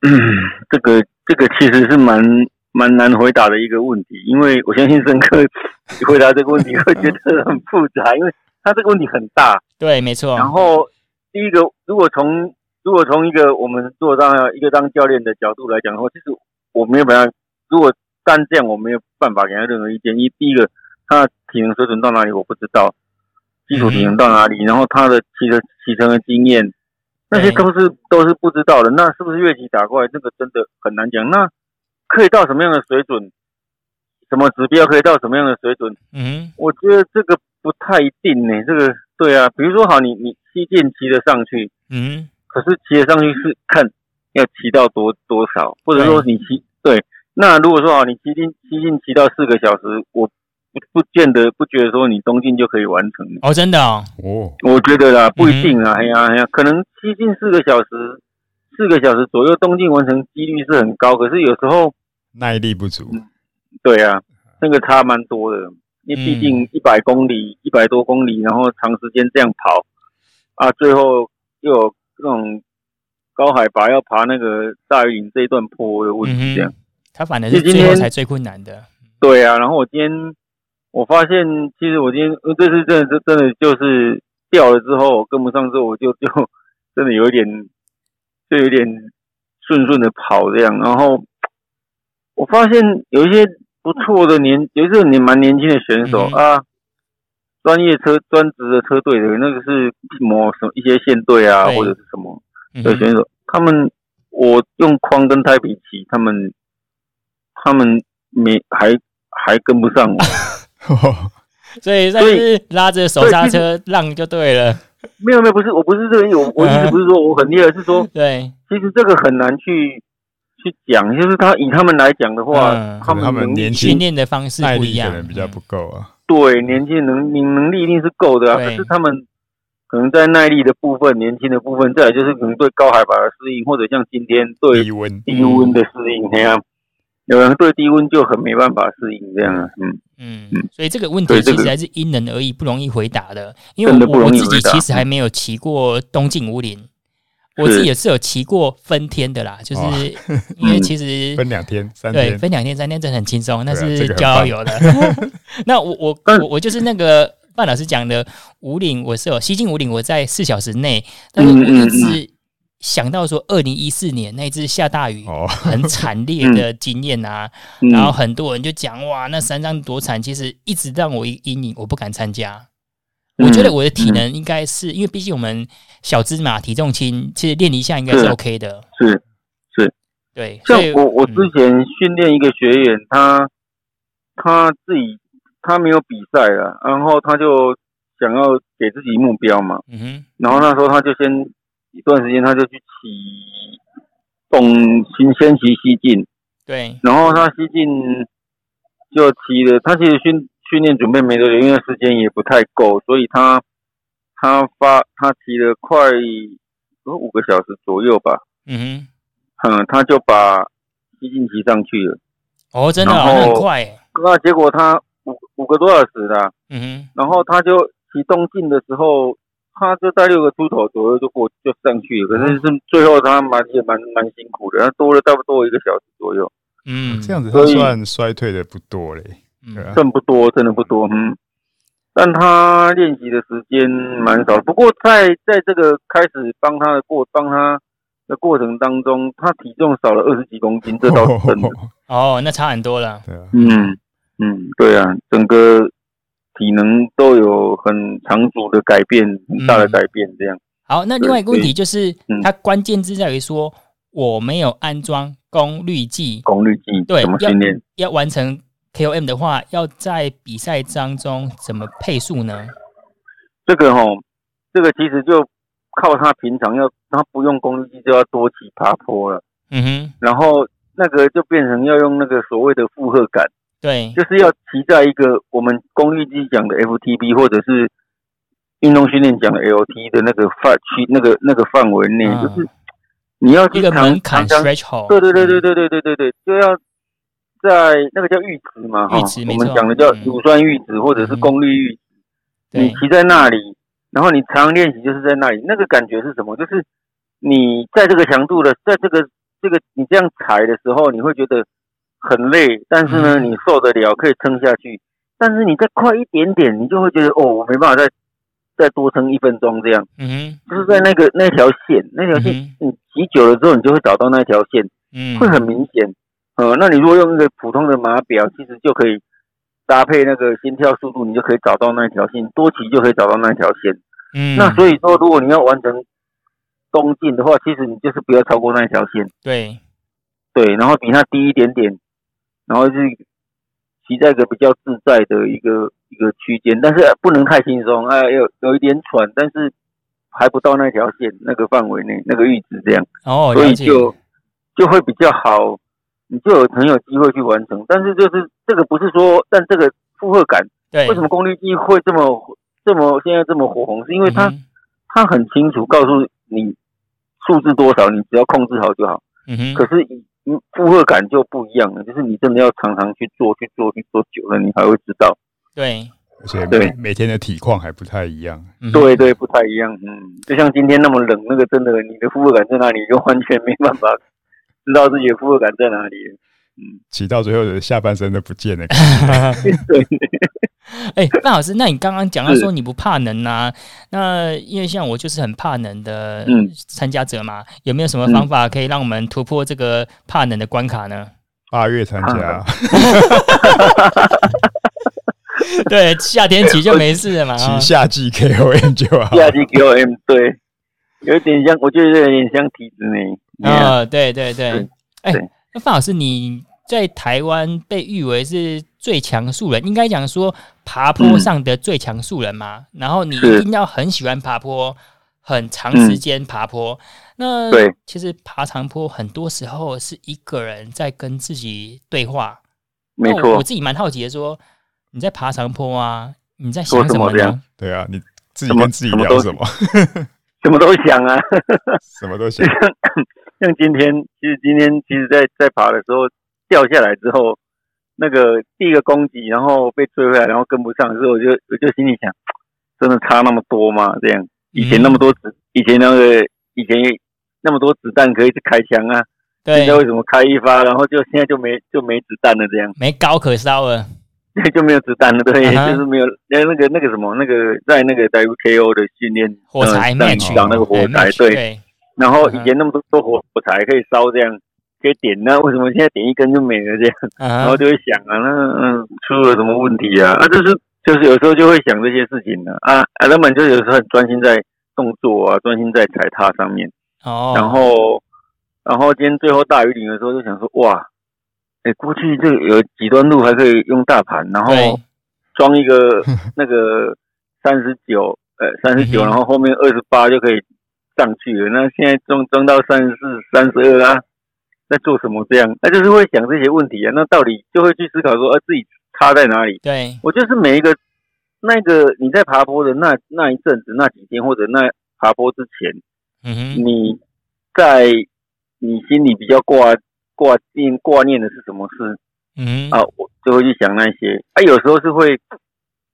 嗯，这个这个其实是蛮。蛮难回答的一个问题，因为我相信申哥 回答这个问题会觉得很复杂，因为他这个问题很大。对，没错。然后第一个，如果从如果从一个我们做当一个当教练的角度来讲的话，其实我没有办法。如果单这样，我没有办法给他任何意见。因为第一个，他的体能水准到哪里我不知道，基础体能到哪里，然后他的骑车骑乘的经验，那些都是都是不知道的。那是不是越级打怪？这个真的很难讲。那可以到什么样的水准？什么指标可以到什么样的水准？嗯，我觉得这个不太一定呢。这个对啊，比如说好，你你七进骑得上去，嗯，可是骑得上去是看要骑到多多少，或者说你骑对。那如果说好，你七进七进骑到四个小时，我不不见得不觉得说你东进就可以完成。哦，真的哦，哦，我觉得啦，不一定啊，哎呀哎呀，可能西进四个小时，四个小时左右东进完成几率是很高，可是有时候。耐力不足，嗯，对啊，那个差蛮多的，因为毕竟一百公里，一百多公里，然后长时间这样跑，啊，最后又有这种高海拔要爬那个大禹岭这一段坡的问题，这样，他反正是最后才最困难的。对啊，然后我今天我发现，其实我今天这次真的是真的就是掉了之后，跟不上之后，我就就真的有一点，就有点顺顺的跑这样，然后。我发现有一些不错的年，有一些年蛮年轻的选手、嗯、啊，专业车专职的车队的那个是什么什么一些线队啊，或者是什么的选手，嗯、他们我用框跟胎比骑，他们他们没还还跟不上我，所以所以拉着手刹车让就对了。没有没有，不是我不是这个意思，我 我意思不是说我很厉害，是说对，其实这个很难去。去讲，就是他以他们来讲的话，嗯、他们他们年轻训练的方式不一样，可能比较不够啊。对，年轻能你能力一定是够的啊，可是他们可能在耐力的部分，年轻的部分，再来就是可能对高海拔的适应，或者像今天对低温低温的适应那样，有人对低温就很没办法适应这样啊。嗯嗯嗯，所以这个问题其实还是因人而异，不容易回答的。因为我我自己其实还没有骑过东进五岭。我自己也是有骑过分天的啦，就是 因为其实分两天、三天，对，分两天、三天真的很轻松，那是郊游的。那我我我我就是那个范老师讲的五岭，我是有西进五岭，我在四小时内，但是我一直想到说，二零一四年那次下大雨很惨烈的经验啊，然后很多人就讲哇，那山上多惨，其实一直让我阴影，我不敢参加。我觉得我的体能应该是因为毕竟我们。小只嘛，体重轻，其实练一下应该是 OK 的。是是，是对。像我我之前训练一个学员，他他自己他没有比赛了，然后他就想要给自己目标嘛。嗯哼。然后那时候他就先一段时间，他就去骑东新先骑西进。对。然后他西进就骑了，他其实训训练准备没多久，因为时间也不太够，所以他。他发他骑了快有五个小时左右吧，嗯哼，嗯，他就把西进骑上去了。哦，真的，然后很快。那结果他五五个多小时啦，嗯哼，然后他就骑东进的时候，他就在六个出头左右就过就上去了。可是是最后他蛮也蛮蛮辛苦的，他多了差不多一个小时左右。嗯，这样子他算衰退的不多嘞，嗯，算不多，真的不多，嗯。但他练习的时间蛮少。不过在在这个开始帮他的过帮他的过程当中，他体重少了二十几公斤，这倒是真的。哦，那差很多了。对啊，嗯嗯，对啊，整个体能都有很长足的改变，很大的改变。这样。好，那另外一个问题就是，它关键字在于说我没有安装功率计。功率计对，怎么训练？要完成。KOM 的话，要在比赛当中怎么配速呢？这个哈，这个其实就靠他平常要，他不用功率计就要多骑爬坡了。嗯哼，然后那个就变成要用那个所谓的负荷感。对，就是要骑在一个我们功率机讲的 FTB，或者是运动训练讲的 LT 的那个范区，那个那个范围内，嗯、就是你要去一个门槛 threshold。对对对对对对对对对，就要。在那个叫阈值嘛，哈，我们讲的叫乳酸阈值或者是功率阈值。嗯、你骑在那里，然后你常练习就是在那里，那个感觉是什么？就是你在这个强度的，在这个这个你这样踩的时候，你会觉得很累，但是呢，你受得了，可以撑下去。但是你再快一点点，你就会觉得哦，我没办法再再多撑一分钟这样。嗯，就是在那个那条线，那条线，你骑久了之后，你就会找到那条线，嗯，会很明显。呃，那你如果用一个普通的码表，其实就可以搭配那个心跳速度，你就可以找到那条线，多骑就可以找到那条线。嗯，那所以说，如果你要完成东进的话，其实你就是不要超过那条线。对，对，然后比它低一点点，然后是骑在一个比较自在的一个一个区间，但是不能太轻松，哎，有有一点喘，但是还不到那条线那个范围内那个阈值这样。哦，所以就就会比较好。你就有很有机会去完成，但是就是这个不是说，但这个负荷感，对，为什么功率计会这么这么现在这么火红？是因为它它很清楚告诉你数字多少，你只要控制好就好。嗯哼。可是负荷感就不一样了，就是你真的要常常去做，去做，去做久了，你才会知道。对，而且每每天的体况还不太一样。对对，不太一样。嗯，就像今天那么冷，那个真的，你的负荷感在哪里，就完全没办法。知道自己的负荷感在哪里，嗯，骑到最后的下半身都不见了。对，哎，范老师，那你刚刚讲到说你不怕冷啊？那因为像我就是很怕冷的参加者嘛，有没有什么方法可以让我们突破这个怕冷的关卡呢？八月参加，对，夏天骑就没事了嘛，骑夏季 KOM 就好，夏季 KOM 对，有点像，我觉得有点像体脂呢。啊，对对对，哎，那范老师，你在台湾被誉为是最强素人，应该讲说爬坡上的最强素人嘛。然后你一定要很喜欢爬坡，很长时间爬坡。那对，其实爬长坡很多时候是一个人在跟自己对话。没错，我自己蛮好奇的，说你在爬长坡啊，你在想什么呢？对啊，你自己跟自己聊什么？什么都想啊，什么都想。像今天，其实今天其实在在爬的时候掉下来之后，那个第一个攻击，然后被追回来，然后跟不上之后，我就我就心里想，真的差那么多吗？这样以前那么多子，以前那个以前那么多子弹可以去开枪啊，对，现在为什么开一发，然后就现在就没就没子弹了？这样没高可烧了，对，就没有子弹了，对，uh huh. 就是没有那那个那个什么那个在那个 WKO 的训练火柴面去找那个火柴，对。对然后以前那么多多火火柴可以烧，这样可以点，那 为什么现在点一根就没了？这样，然后就会想啊，那嗯出了什么问题啊？啊，就是就是有时候就会想这些事情呢。啊啊，他们就有时候很专心在动作啊，专心在踩踏上面。哦。然后，然后今天最后大雨顶的时候，就想说，哇，哎，过去这有几段路还可以用大盘，然后装一个 那个三十九，呃，三十九，然后后面二十八就可以。上去了，那现在装装到三十四、三十二啊，在做什么？这样，那就是会想这些问题啊。那到底就会去思考说，呃、啊，自己差在哪里？对，我就是每一个那个你在爬坡的那那一阵子、那几天，或者那爬坡之前，嗯哼，你在你心里比较挂挂念挂念的是什么事？嗯，啊，我就会去想那些。啊，有时候是会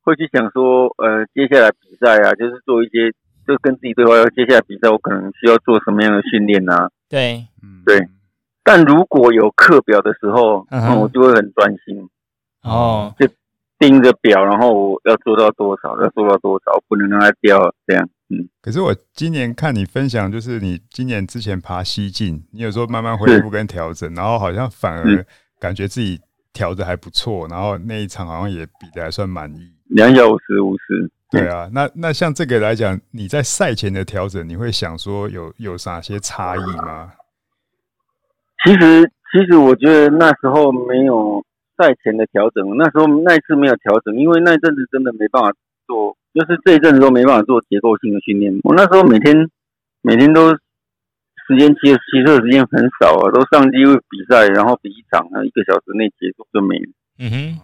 会去想说，呃，接下来比赛啊，就是做一些。就跟自己对话，要接下来比赛，我可能需要做什么样的训练呢？对，嗯对。但如果有课表的时候，嗯，我就会很专心。哦，就盯着表，然后我要做到多少，要做到多少，不能让它掉，这样。嗯。可是我今年看你分享，就是你今年之前爬西进，你有时候慢慢恢复跟调整，然后好像反而感觉自己调的还不错，然后那一场好像也比的还算满意。两小时五十。对啊，那那像这个来讲，你在赛前的调整，你会想说有有哪些差异吗？其实，其实我觉得那时候没有赛前的调整，那时候那一次没有调整，因为那一阵子真的没办法做，就是这一阵子都没办法做结构性的训练。我那时候每天每天都时间骑骑车的时间很少啊，都上机会比赛，然后比一场，一个小时内结束就没了。嗯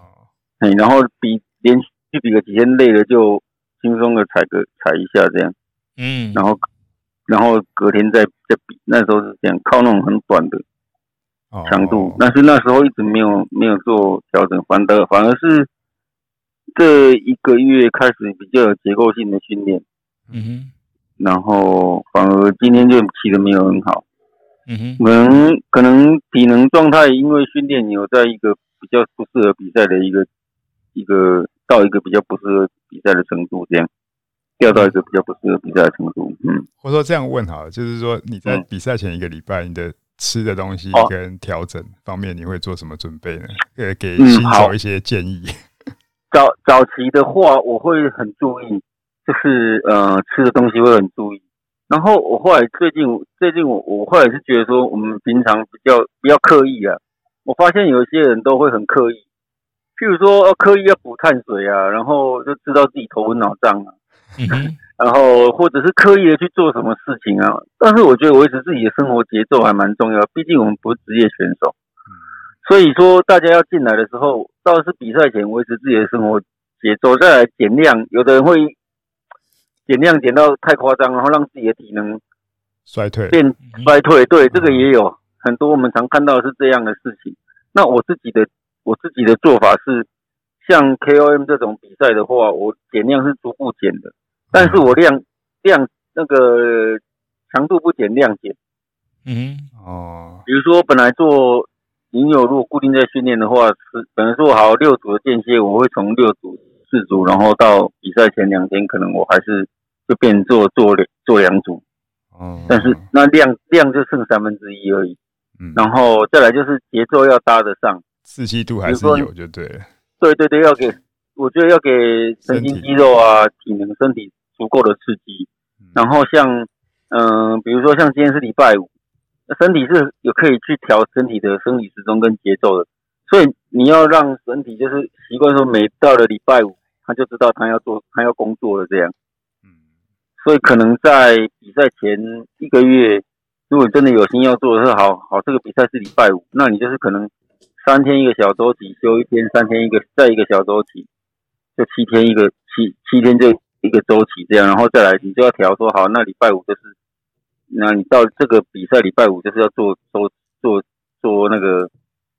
哼，然后比连续比个几天累了就。轻松的踩个踩一下这样，嗯，然后然后隔天再再比，那时候是这样，靠那种很短的强度，哦、但是那时候一直没有没有做调整，反的反而是这一个月开始比较有结构性的训练，嗯哼，然后反而今天就骑的没有很好，嗯哼，可能可能体能状态因为训练有在一个比较不适合比赛的一个一个。到一个比较不适合比赛的程度，这样掉到一个比较不适合比赛的程度，嗯，或者说这样问好了，就是说你在比赛前一个礼拜，你的吃的东西跟调整方面，你会做什么准备呢？呃，给新手一些建议。嗯、早早期的话，我会很注意，就是呃吃的东西会很注意。然后我后来最近最近我我后来是觉得说，我们平常比较比较刻意啊，我发现有些人都会很刻意。譬如说，要刻意要补碳水啊，然后就知道自己头昏脑胀啊，然后或者是刻意的去做什么事情啊。但是我觉得维持自己的生活节奏还蛮重要，毕竟我们不是职业选手，所以说大家要进来的时候，倒是比赛前维持自己的生活节奏，再来减量。有的人会减量减到太夸张，然后让自己的体能衰退，变衰退。对，这个也有很多我们常看到的是这样的事情。那我自己的。我自己的做法是，像 KOM 这种比赛的话，我减量是逐步减的，但是我量量那个强度不减，量减。嗯，哦，比如说本来做引诱，如果固定在训练的话，是本来做好六组的间歇，我会从六组四组，然后到比赛前两天，可能我还是就变做做两做两组。哦，但是那量量就剩三分之一而已。嗯，然后再来就是节奏要搭得上。刺激度还是有就对了，对对对，要给，我觉得要给神经肌肉啊、体能、身体足够的刺激。然后像，嗯、呃，比如说像今天是礼拜五，身体是有可以去调身体的生理时钟跟节奏的。所以你要让身体就是习惯说，每到了礼拜五，他就知道他要做，他要工作了这样。嗯，所以可能在比赛前一个月，如果真的有心要做的是好好，这个比赛是礼拜五，那你就是可能。三天一个小周期，休一天，三天一个，再一个小周期，就七天一个七七天就一个周期这样，然后再来你就要调说好，那礼拜五就是，那你到这个比赛礼拜五就是要做做做做那个，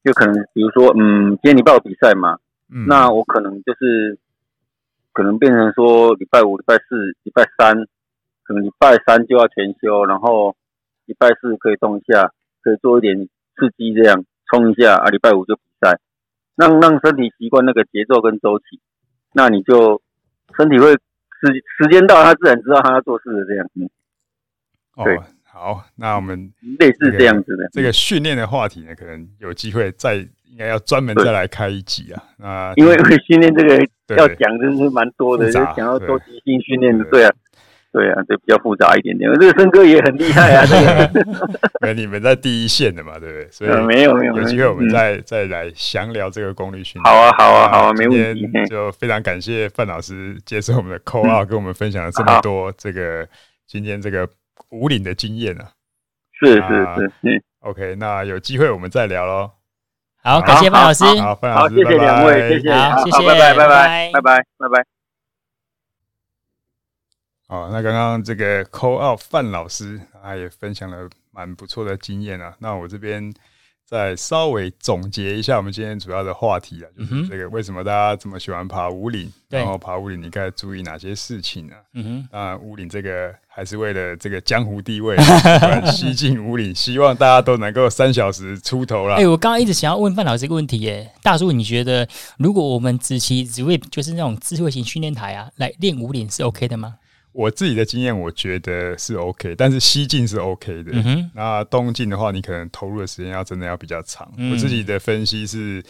就可能比如说嗯，今天礼拜五比赛嘛，嗯，那我可能就是可能变成说礼拜五、礼拜四、礼拜三，可能礼拜三就要全休，然后礼拜四可以动一下，可以做一点刺激这样。冲一下啊！礼拜五就比赛，让让身体习惯那个节奏跟周期，那你就身体会时时间到，他自然知道他要做事的这样。嗯，对，哦、好，那我们类似这样子的这个训练的话题呢，可能有机会再应该要专门再来开一集啊。那因为训练这个要讲真是蛮多的，就讲到周期性训练的，对啊。对啊，这比较复杂一点点。这个森哥也很厉害啊，这个。你们在第一线的嘛，对不对？所以没有没有，有机会我们再再来详聊这个功率训练。好啊好啊好啊，没问题。就非常感谢范老师接受我们的 call out，跟我们分享了这么多这个今天这个五岭的经验啊。是是是，OK，那有机会我们再聊喽。好，感谢范老师。好，范老师，谢谢两位，谢谢，好，谢谢，拜拜拜拜拜拜拜拜。哦，那刚刚这个 call out 范老师，他也分享了蛮不错的经验啊。那我这边再稍微总结一下我们今天主要的话题啊，就是这个为什么大家这么喜欢爬五岭，然后爬五岭你该注意哪些事情呢？嗯哼，当然五岭这个还是为了这个江湖地位，西进五岭，希望大家都能够三小时出头了。哎，我刚刚一直想要问范老师一个问题，耶，大叔，你觉得如果我们只骑只为就是那种智慧型训练台啊来练五岭是 OK 的吗？我自己的经验，我觉得是 OK，但是西进是 OK 的。嗯、那东进的话，你可能投入的时间要真的要比较长。嗯、我自己的分析是，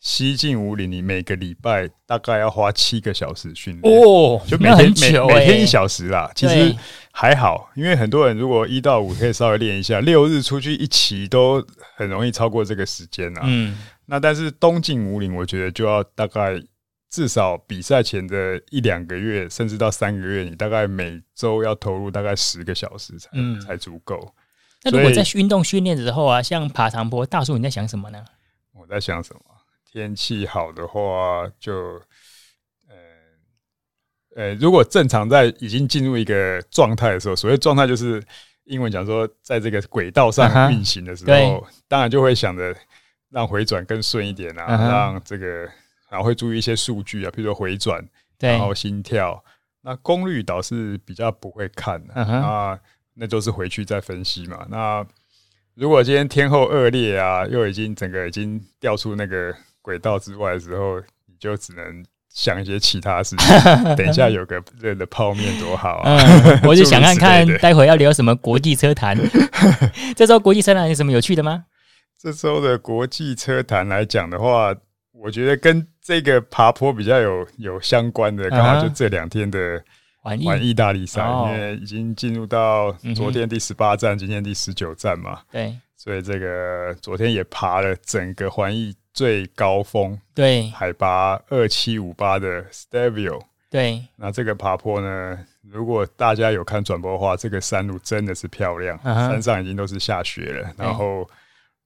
西进五岭，你每个礼拜大概要花七个小时训练哦，就每天每每天一小时啦。其实还好，因为很多人如果一到五可以稍微练一下，六日出去一骑都很容易超过这个时间啊。嗯，那但是东进五岭，我觉得就要大概。至少比赛前的一两个月，甚至到三个月，你大概每周要投入大概十个小时才、嗯、才足够。那如果在运动训练的时候啊，像爬长坡，大叔你在想什么呢？我在想什么？天气好的话就，就呃呃，如果正常在已经进入一个状态的时候，所谓状态就是英文讲说，在这个轨道上运行的时候，啊、当然就会想着让回转更顺一点啊，啊让这个。然后会注意一些数据啊，比如说回转，对然后心跳，那功率倒是比较不会看的，uh huh. 那那都是回去再分析嘛。那如果今天天候恶劣啊，又已经整个已经掉出那个轨道之外的时候，你就只能想一些其他事情。等一下有个热的泡面多好啊！嗯、我就想看 看待会要聊什么国际车坛。这周国际车坛有什么有趣的吗？这周的国际车坛来讲的话。我觉得跟这个爬坡比较有有相关的，刚好就这两天的环意。大利赛，因为已经进入到昨天第十八站，今天第十九站嘛。对，所以这个昨天也爬了整个环意最高峰，对，海拔二七五八的 Stelvio。对，那这个爬坡呢，如果大家有看转播的话，这个山路真的是漂亮，山上已经都是下雪了，然后。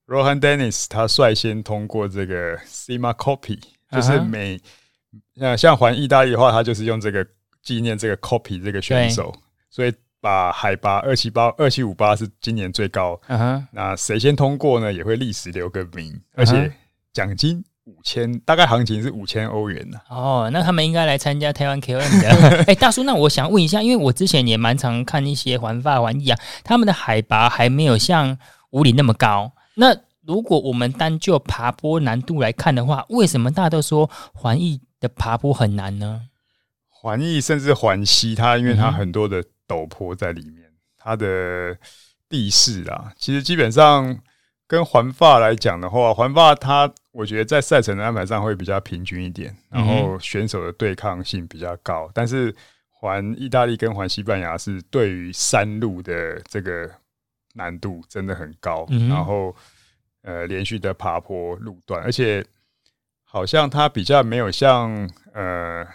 Rohan Dennis 他率先通过这个 Cima Coppi，就是每像像环意大利的话，他就是用这个纪念这个 Coppi 这个选手，所以把海拔二七八二七五八是今年最高。Uh huh. 那谁先通过呢？也会历史留个名，而且奖金五千，大概行情是五千欧元呢。哦，那他们应该来参加台湾 KOM 的。哎、欸，大叔，那我想问一下，因为我之前也蛮常看一些环法环意啊，他们的海拔还没有像五里那么高。那如果我们单就爬坡难度来看的话，为什么大家都说环意的爬坡很难呢？环意甚至环西，它因为它很多的陡坡在里面，它的地势啊，其实基本上跟环法来讲的话，环法它我觉得在赛程的安排上会比较平均一点，然后选手的对抗性比较高。但是环意大利跟环西班牙是对于山路的这个。难度真的很高，嗯、然后呃连续的爬坡路段，而且好像它比较没有像呃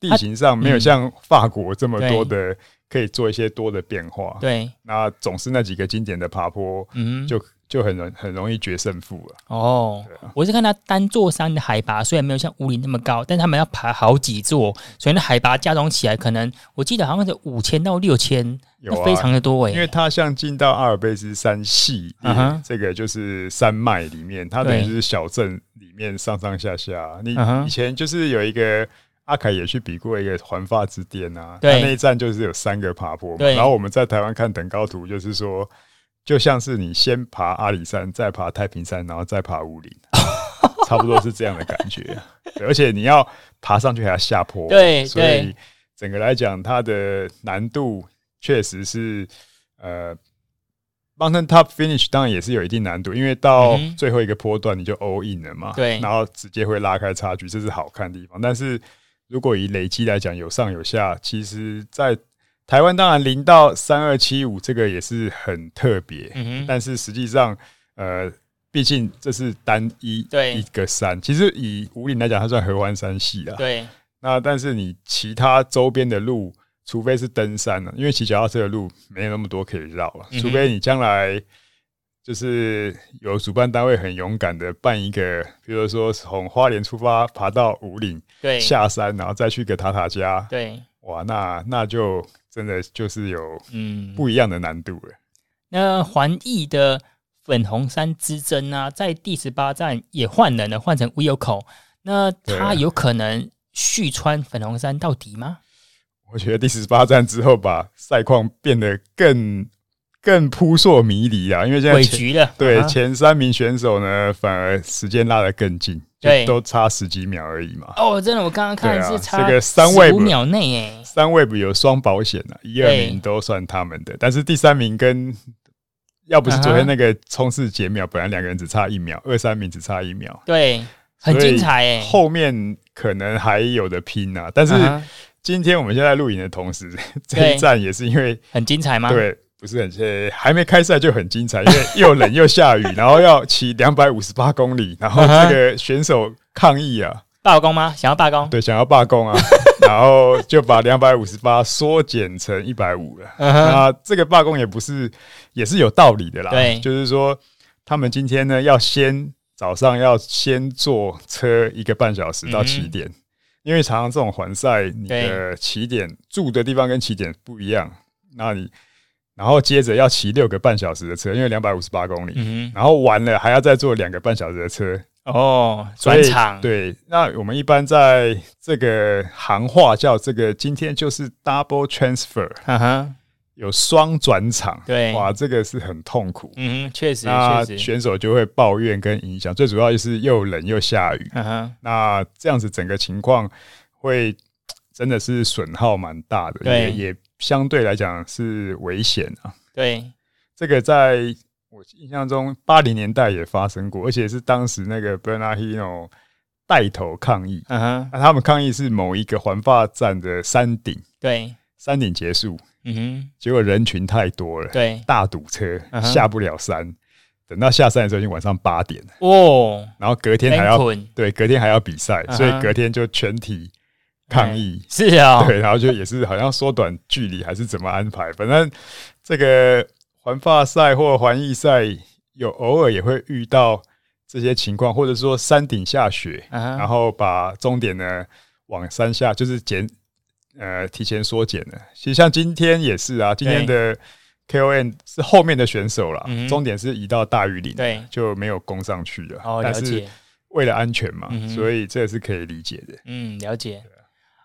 地形上没有像法国这么多的可以做一些多的变化。对，那总是那几个经典的爬坡，嗯，就。就很容很容易决胜负了哦。啊、我是看它单座山的海拔虽然没有像武岭那么高，但他们要爬好几座，所以那海拔加总起来，可能我记得好像是五千到六千，有非常的多哎。因为它像进到阿尔卑斯山系，这个就是山脉里面，它等于是小镇里面上上下下。你以前就是有一个阿凯也去比过一个环发之巅啊，他，那一站就是有三个爬坡然后我们在台湾看等高图，就是说。就像是你先爬阿里山，再爬太平山，然后再爬五岭，差不多是这样的感觉。而且你要爬上去还要下坡，对，所以整个来讲，它的难度确实是呃，Mountain Top Finish 当然也是有一定难度，因为到最后一个坡段你就 all in 了嘛，对，然后直接会拉开差距，这是好看的地方。但是如果以累积来讲，有上有下，其实，在台湾当然零到三二七五这个也是很特别，嗯、哼。但是实际上，呃，毕竟这是单一对。一个山，其实以五岭来讲，它算合欢山系啊。对，那但是你其他周边的路，除非是登山了，因为骑脚踏车的路没有那么多可以绕了，嗯、除非你将来就是有主办单位很勇敢的办一个，比如说从花莲出发爬到五岭，对，下山然后再去个塔塔加，对，哇，那那就。真的就是有嗯不一样的难度了。那环意的粉红山之争啊，在第十八站也换人了，换成 Wilco，那他有可能续穿粉红山到底吗？我觉得第十八站之后，把赛况变得更更扑朔迷离啊！因为现在尾局了，对、uh. 前三名选手呢，反而时间拉得更近，对，都差十几秒而已嘛。哦，真的，我刚刚看是差这个三位五秒内，诶，三位不有双保险啊，一二名都算他们的，但是第三名跟要不是昨天那个冲刺减秒，uh. 本来两个人只差一秒，二三名只差一秒，对，很精彩诶，后面可能还有的拼啊，但是。Uh. 今天我们现在录影的同时，这一站也是因为很精彩吗？对，不是很呃，还没开赛就很精彩，因为又冷又下雨，然后要骑两百五十八公里，然后这个选手抗议啊，罢工吗？想要罢工？对，想要罢工啊，然后就把两百五十八缩减成一百五了。那这个罢工也不是，也是有道理的啦。对，就是说他们今天呢，要先早上要先坐车一个半小时到起点。嗯因为常常这种环赛，你的起点住的地方跟起点不一样，那你然后接着要骑六个半小时的车，因为两百五十八公里，嗯，然后完了还要再坐两个半小时的车哦，转场。对，那我们一般在这个行话叫这个今天就是 double transfer，哈哈。有双转场，对，哇，这个是很痛苦。嗯，确实，那选手就会抱怨跟影响，最主要就是又冷又下雨。嗯、那这样子整个情况会真的是损耗蛮大的，对，也也相对来讲是危险啊。对，这个在我印象中八零年代也发生过，而且是当时那个 Bernard Hinault 带头抗议。嗯哼，那他们抗议是某一个环法站的山顶，对，山顶结束。嗯哼，结果人群太多了，对，大堵车，下不了山。Uh. 等到下山的时候，已经晚上八点了。哦，然后隔天还要对，隔天还要比赛，uh. 所以隔天就全体抗议。是啊，对，然后就也是好像缩短距离还是怎么安排。反正这个环法赛或环意赛有偶尔也会遇到这些情况，或者说山顶下雪，uh. 然后把终点呢往山下就是减。呃，提前缩减了。其实像今天也是啊，今天的 KON 是后面的选手了，终点是移到大禹岭，对，就没有攻上去了。哦，了解。为了安全嘛，嗯、所以这是可以理解的。嗯，了解。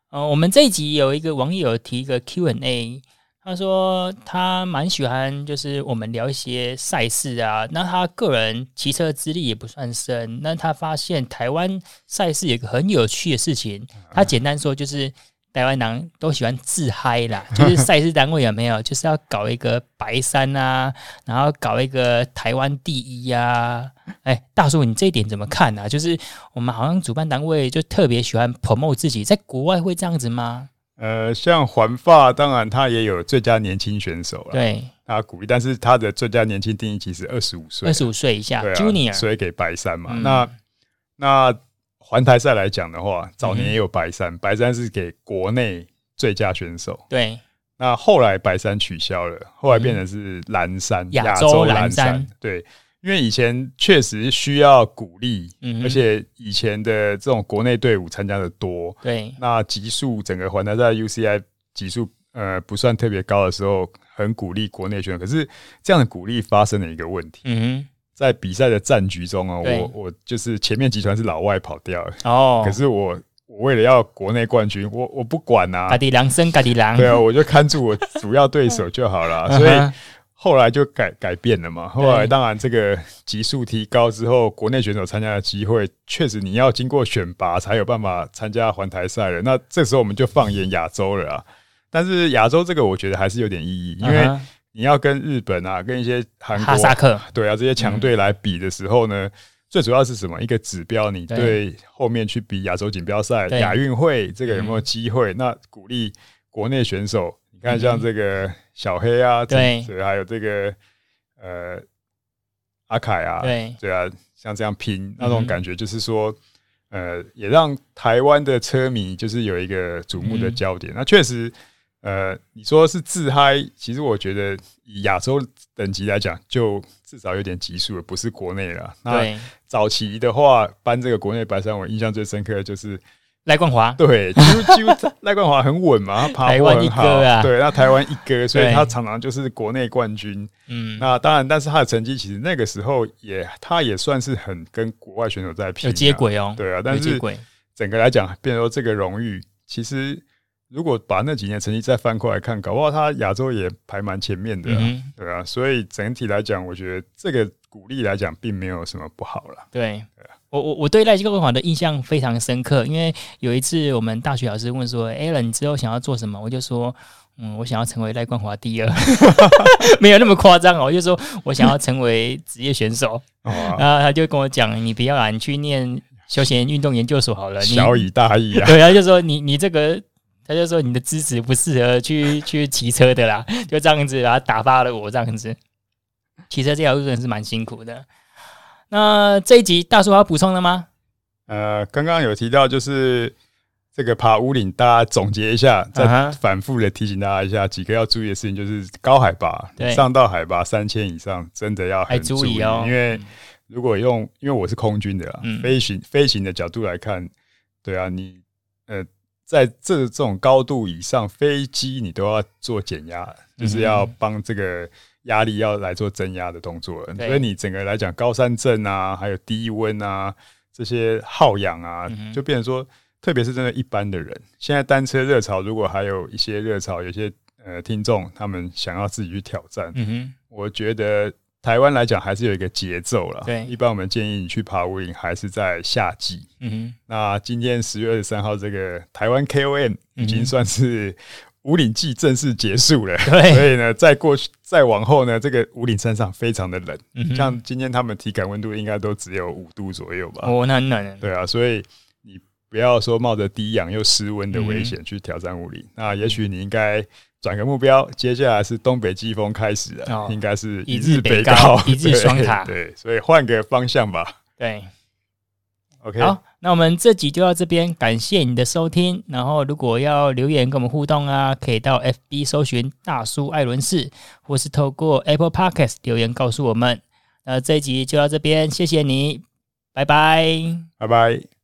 呃，我们这一集有一个网友提一个 Q&A，他说他蛮喜欢，就是我们聊一些赛事啊。那他个人骑车资历也不算深，那他发现台湾赛事有一个很有趣的事情，他简单说就是。台湾人都喜欢自嗨啦，就是赛事单位有没有，就是要搞一个白山啊，然后搞一个台湾第一呀、啊。哎、欸，大叔，你这一点怎么看啊？就是我们好像主办单位就特别喜欢 promote 自己，在国外会这样子吗？呃，像环法，当然他也有最佳年轻选手了，对，他鼓励，但是他的最佳年轻定义其实二十五岁，二十五岁以下、啊、，Junior，所以给白山嘛。嗯、那那。环台赛来讲的话，早年也有白山，嗯、白山是给国内最佳选手。对，那后来白山取消了，后来变成是蓝山，亚、嗯、洲蓝山，山。对，因为以前确实需要鼓励、嗯，而且以前的这种国内队伍参加的多。对，那级数整个环台赛 UCI 级数呃不算特别高的时候，很鼓励国内选手。可是这样的鼓励发生了一个问题。嗯在比赛的战局中啊，我我就是前面集团是老外跑掉了哦，可是我我为了要国内冠军，我我不管啊，嘎地狼生嘎地狼，对啊，我就看住我主要对手就好了，所以后来就改改变了嘛。后来当然这个级数提高之后，国内选手参加的机会确实你要经过选拔才有办法参加环台赛了。那这时候我们就放眼亚洲了啊，但是亚洲这个我觉得还是有点意义，因为。你要跟日本啊，跟一些韩国、哈萨克，对啊，这些强队来比的时候呢，嗯，最主要是什么？一个指标，你对后面去比亚洲锦标赛、亚运会这个有没有机会？嗯、那鼓励国内选手，你看像这个小黑啊，对，还有这个呃阿凯啊，对，对啊，像这样拼那种感觉，就是说，呃，也让台湾的车迷就是有一个瞩目的焦点。嗯、那确实。呃，你说是自嗨，其实我觉得以亚洲等级来讲，就至少有点级数了，不是国内了。那早期的话，搬这个国内白山，我印象最深刻的就是赖冠华，对，几乎几乎 赖冠华很稳嘛，他爬坡很好啊。对，那台湾一哥，所以他常常就是国内冠军。嗯，那当然，但是他的成绩其实那个时候也，他也算是很跟国外选手在拼，有接轨哦。对啊，但是整个来讲，变成说这个荣誉，其实如果把那几年成绩再翻过来看，搞不好他亚洲也排蛮前面的，嗯对啊。所以整体来讲，我觉得这个鼓励来讲，并没有什么不好了。对。我我我对赖冠华的印象非常深刻，因为有一次我们大学老师问说：“Alan，你之后想要做什么？”我就说：“嗯，我想要成为赖冠华第二，没有那么夸张哦。”我就说我想要成为职业选手，然后他就跟我讲：“你不要啊，你去念休闲运动研究所好了。”小以大义啊，对，他就说你你这个，他就说你的资质不适合去 去骑车的啦，就这样子，然后打发了我这样子。骑车这条路真的是蛮辛苦的。那这一集大叔要补充的吗？呃，刚刚有提到，就是这个爬武岭，大家总结一下，再反复的提醒大家一下几个要注意的事情，就是高海拔，上到海拔三千以上，真的要很注意哦。因为如果用，因为我是空军的啊，飞行飞行的角度来看，对啊，你呃，在这这种高度以上，飞机你都要做减压，就是要帮这个。压力要来做增压的动作了，所以你整个来讲，高山症啊，还有低温啊，这些耗氧啊，就变成说，特别是真的一般的人，现在单车热潮，如果还有一些热潮，有些呃听众他们想要自己去挑战，嗯哼，我觉得台湾来讲还是有一个节奏了。对，一般我们建议你去爬武岭还是在夏季。嗯哼，那今天十月二十三号，这个台湾 KOM 已经算是。五岭季正式结束了，对，所以呢，再过去再往后呢，这个五岭山上非常的冷，嗯、像今天他们体感温度应该都只有五度左右吧？哦，那很冷。对啊，所以你不要说冒着低氧又失温的危险去挑战武岭，嗯、那也许你应该转个目标，接下来是东北季风开始了，哦、应该是一日北高，一日双塔，对，所以换个方向吧。对。OK，好，那我们这集就到这边，感谢你的收听。然后，如果要留言跟我们互动啊，可以到 FB 搜寻大叔艾伦士，或是透过 Apple Podcast 留言告诉我们。那这一集就到这边，谢谢你，拜拜，拜拜。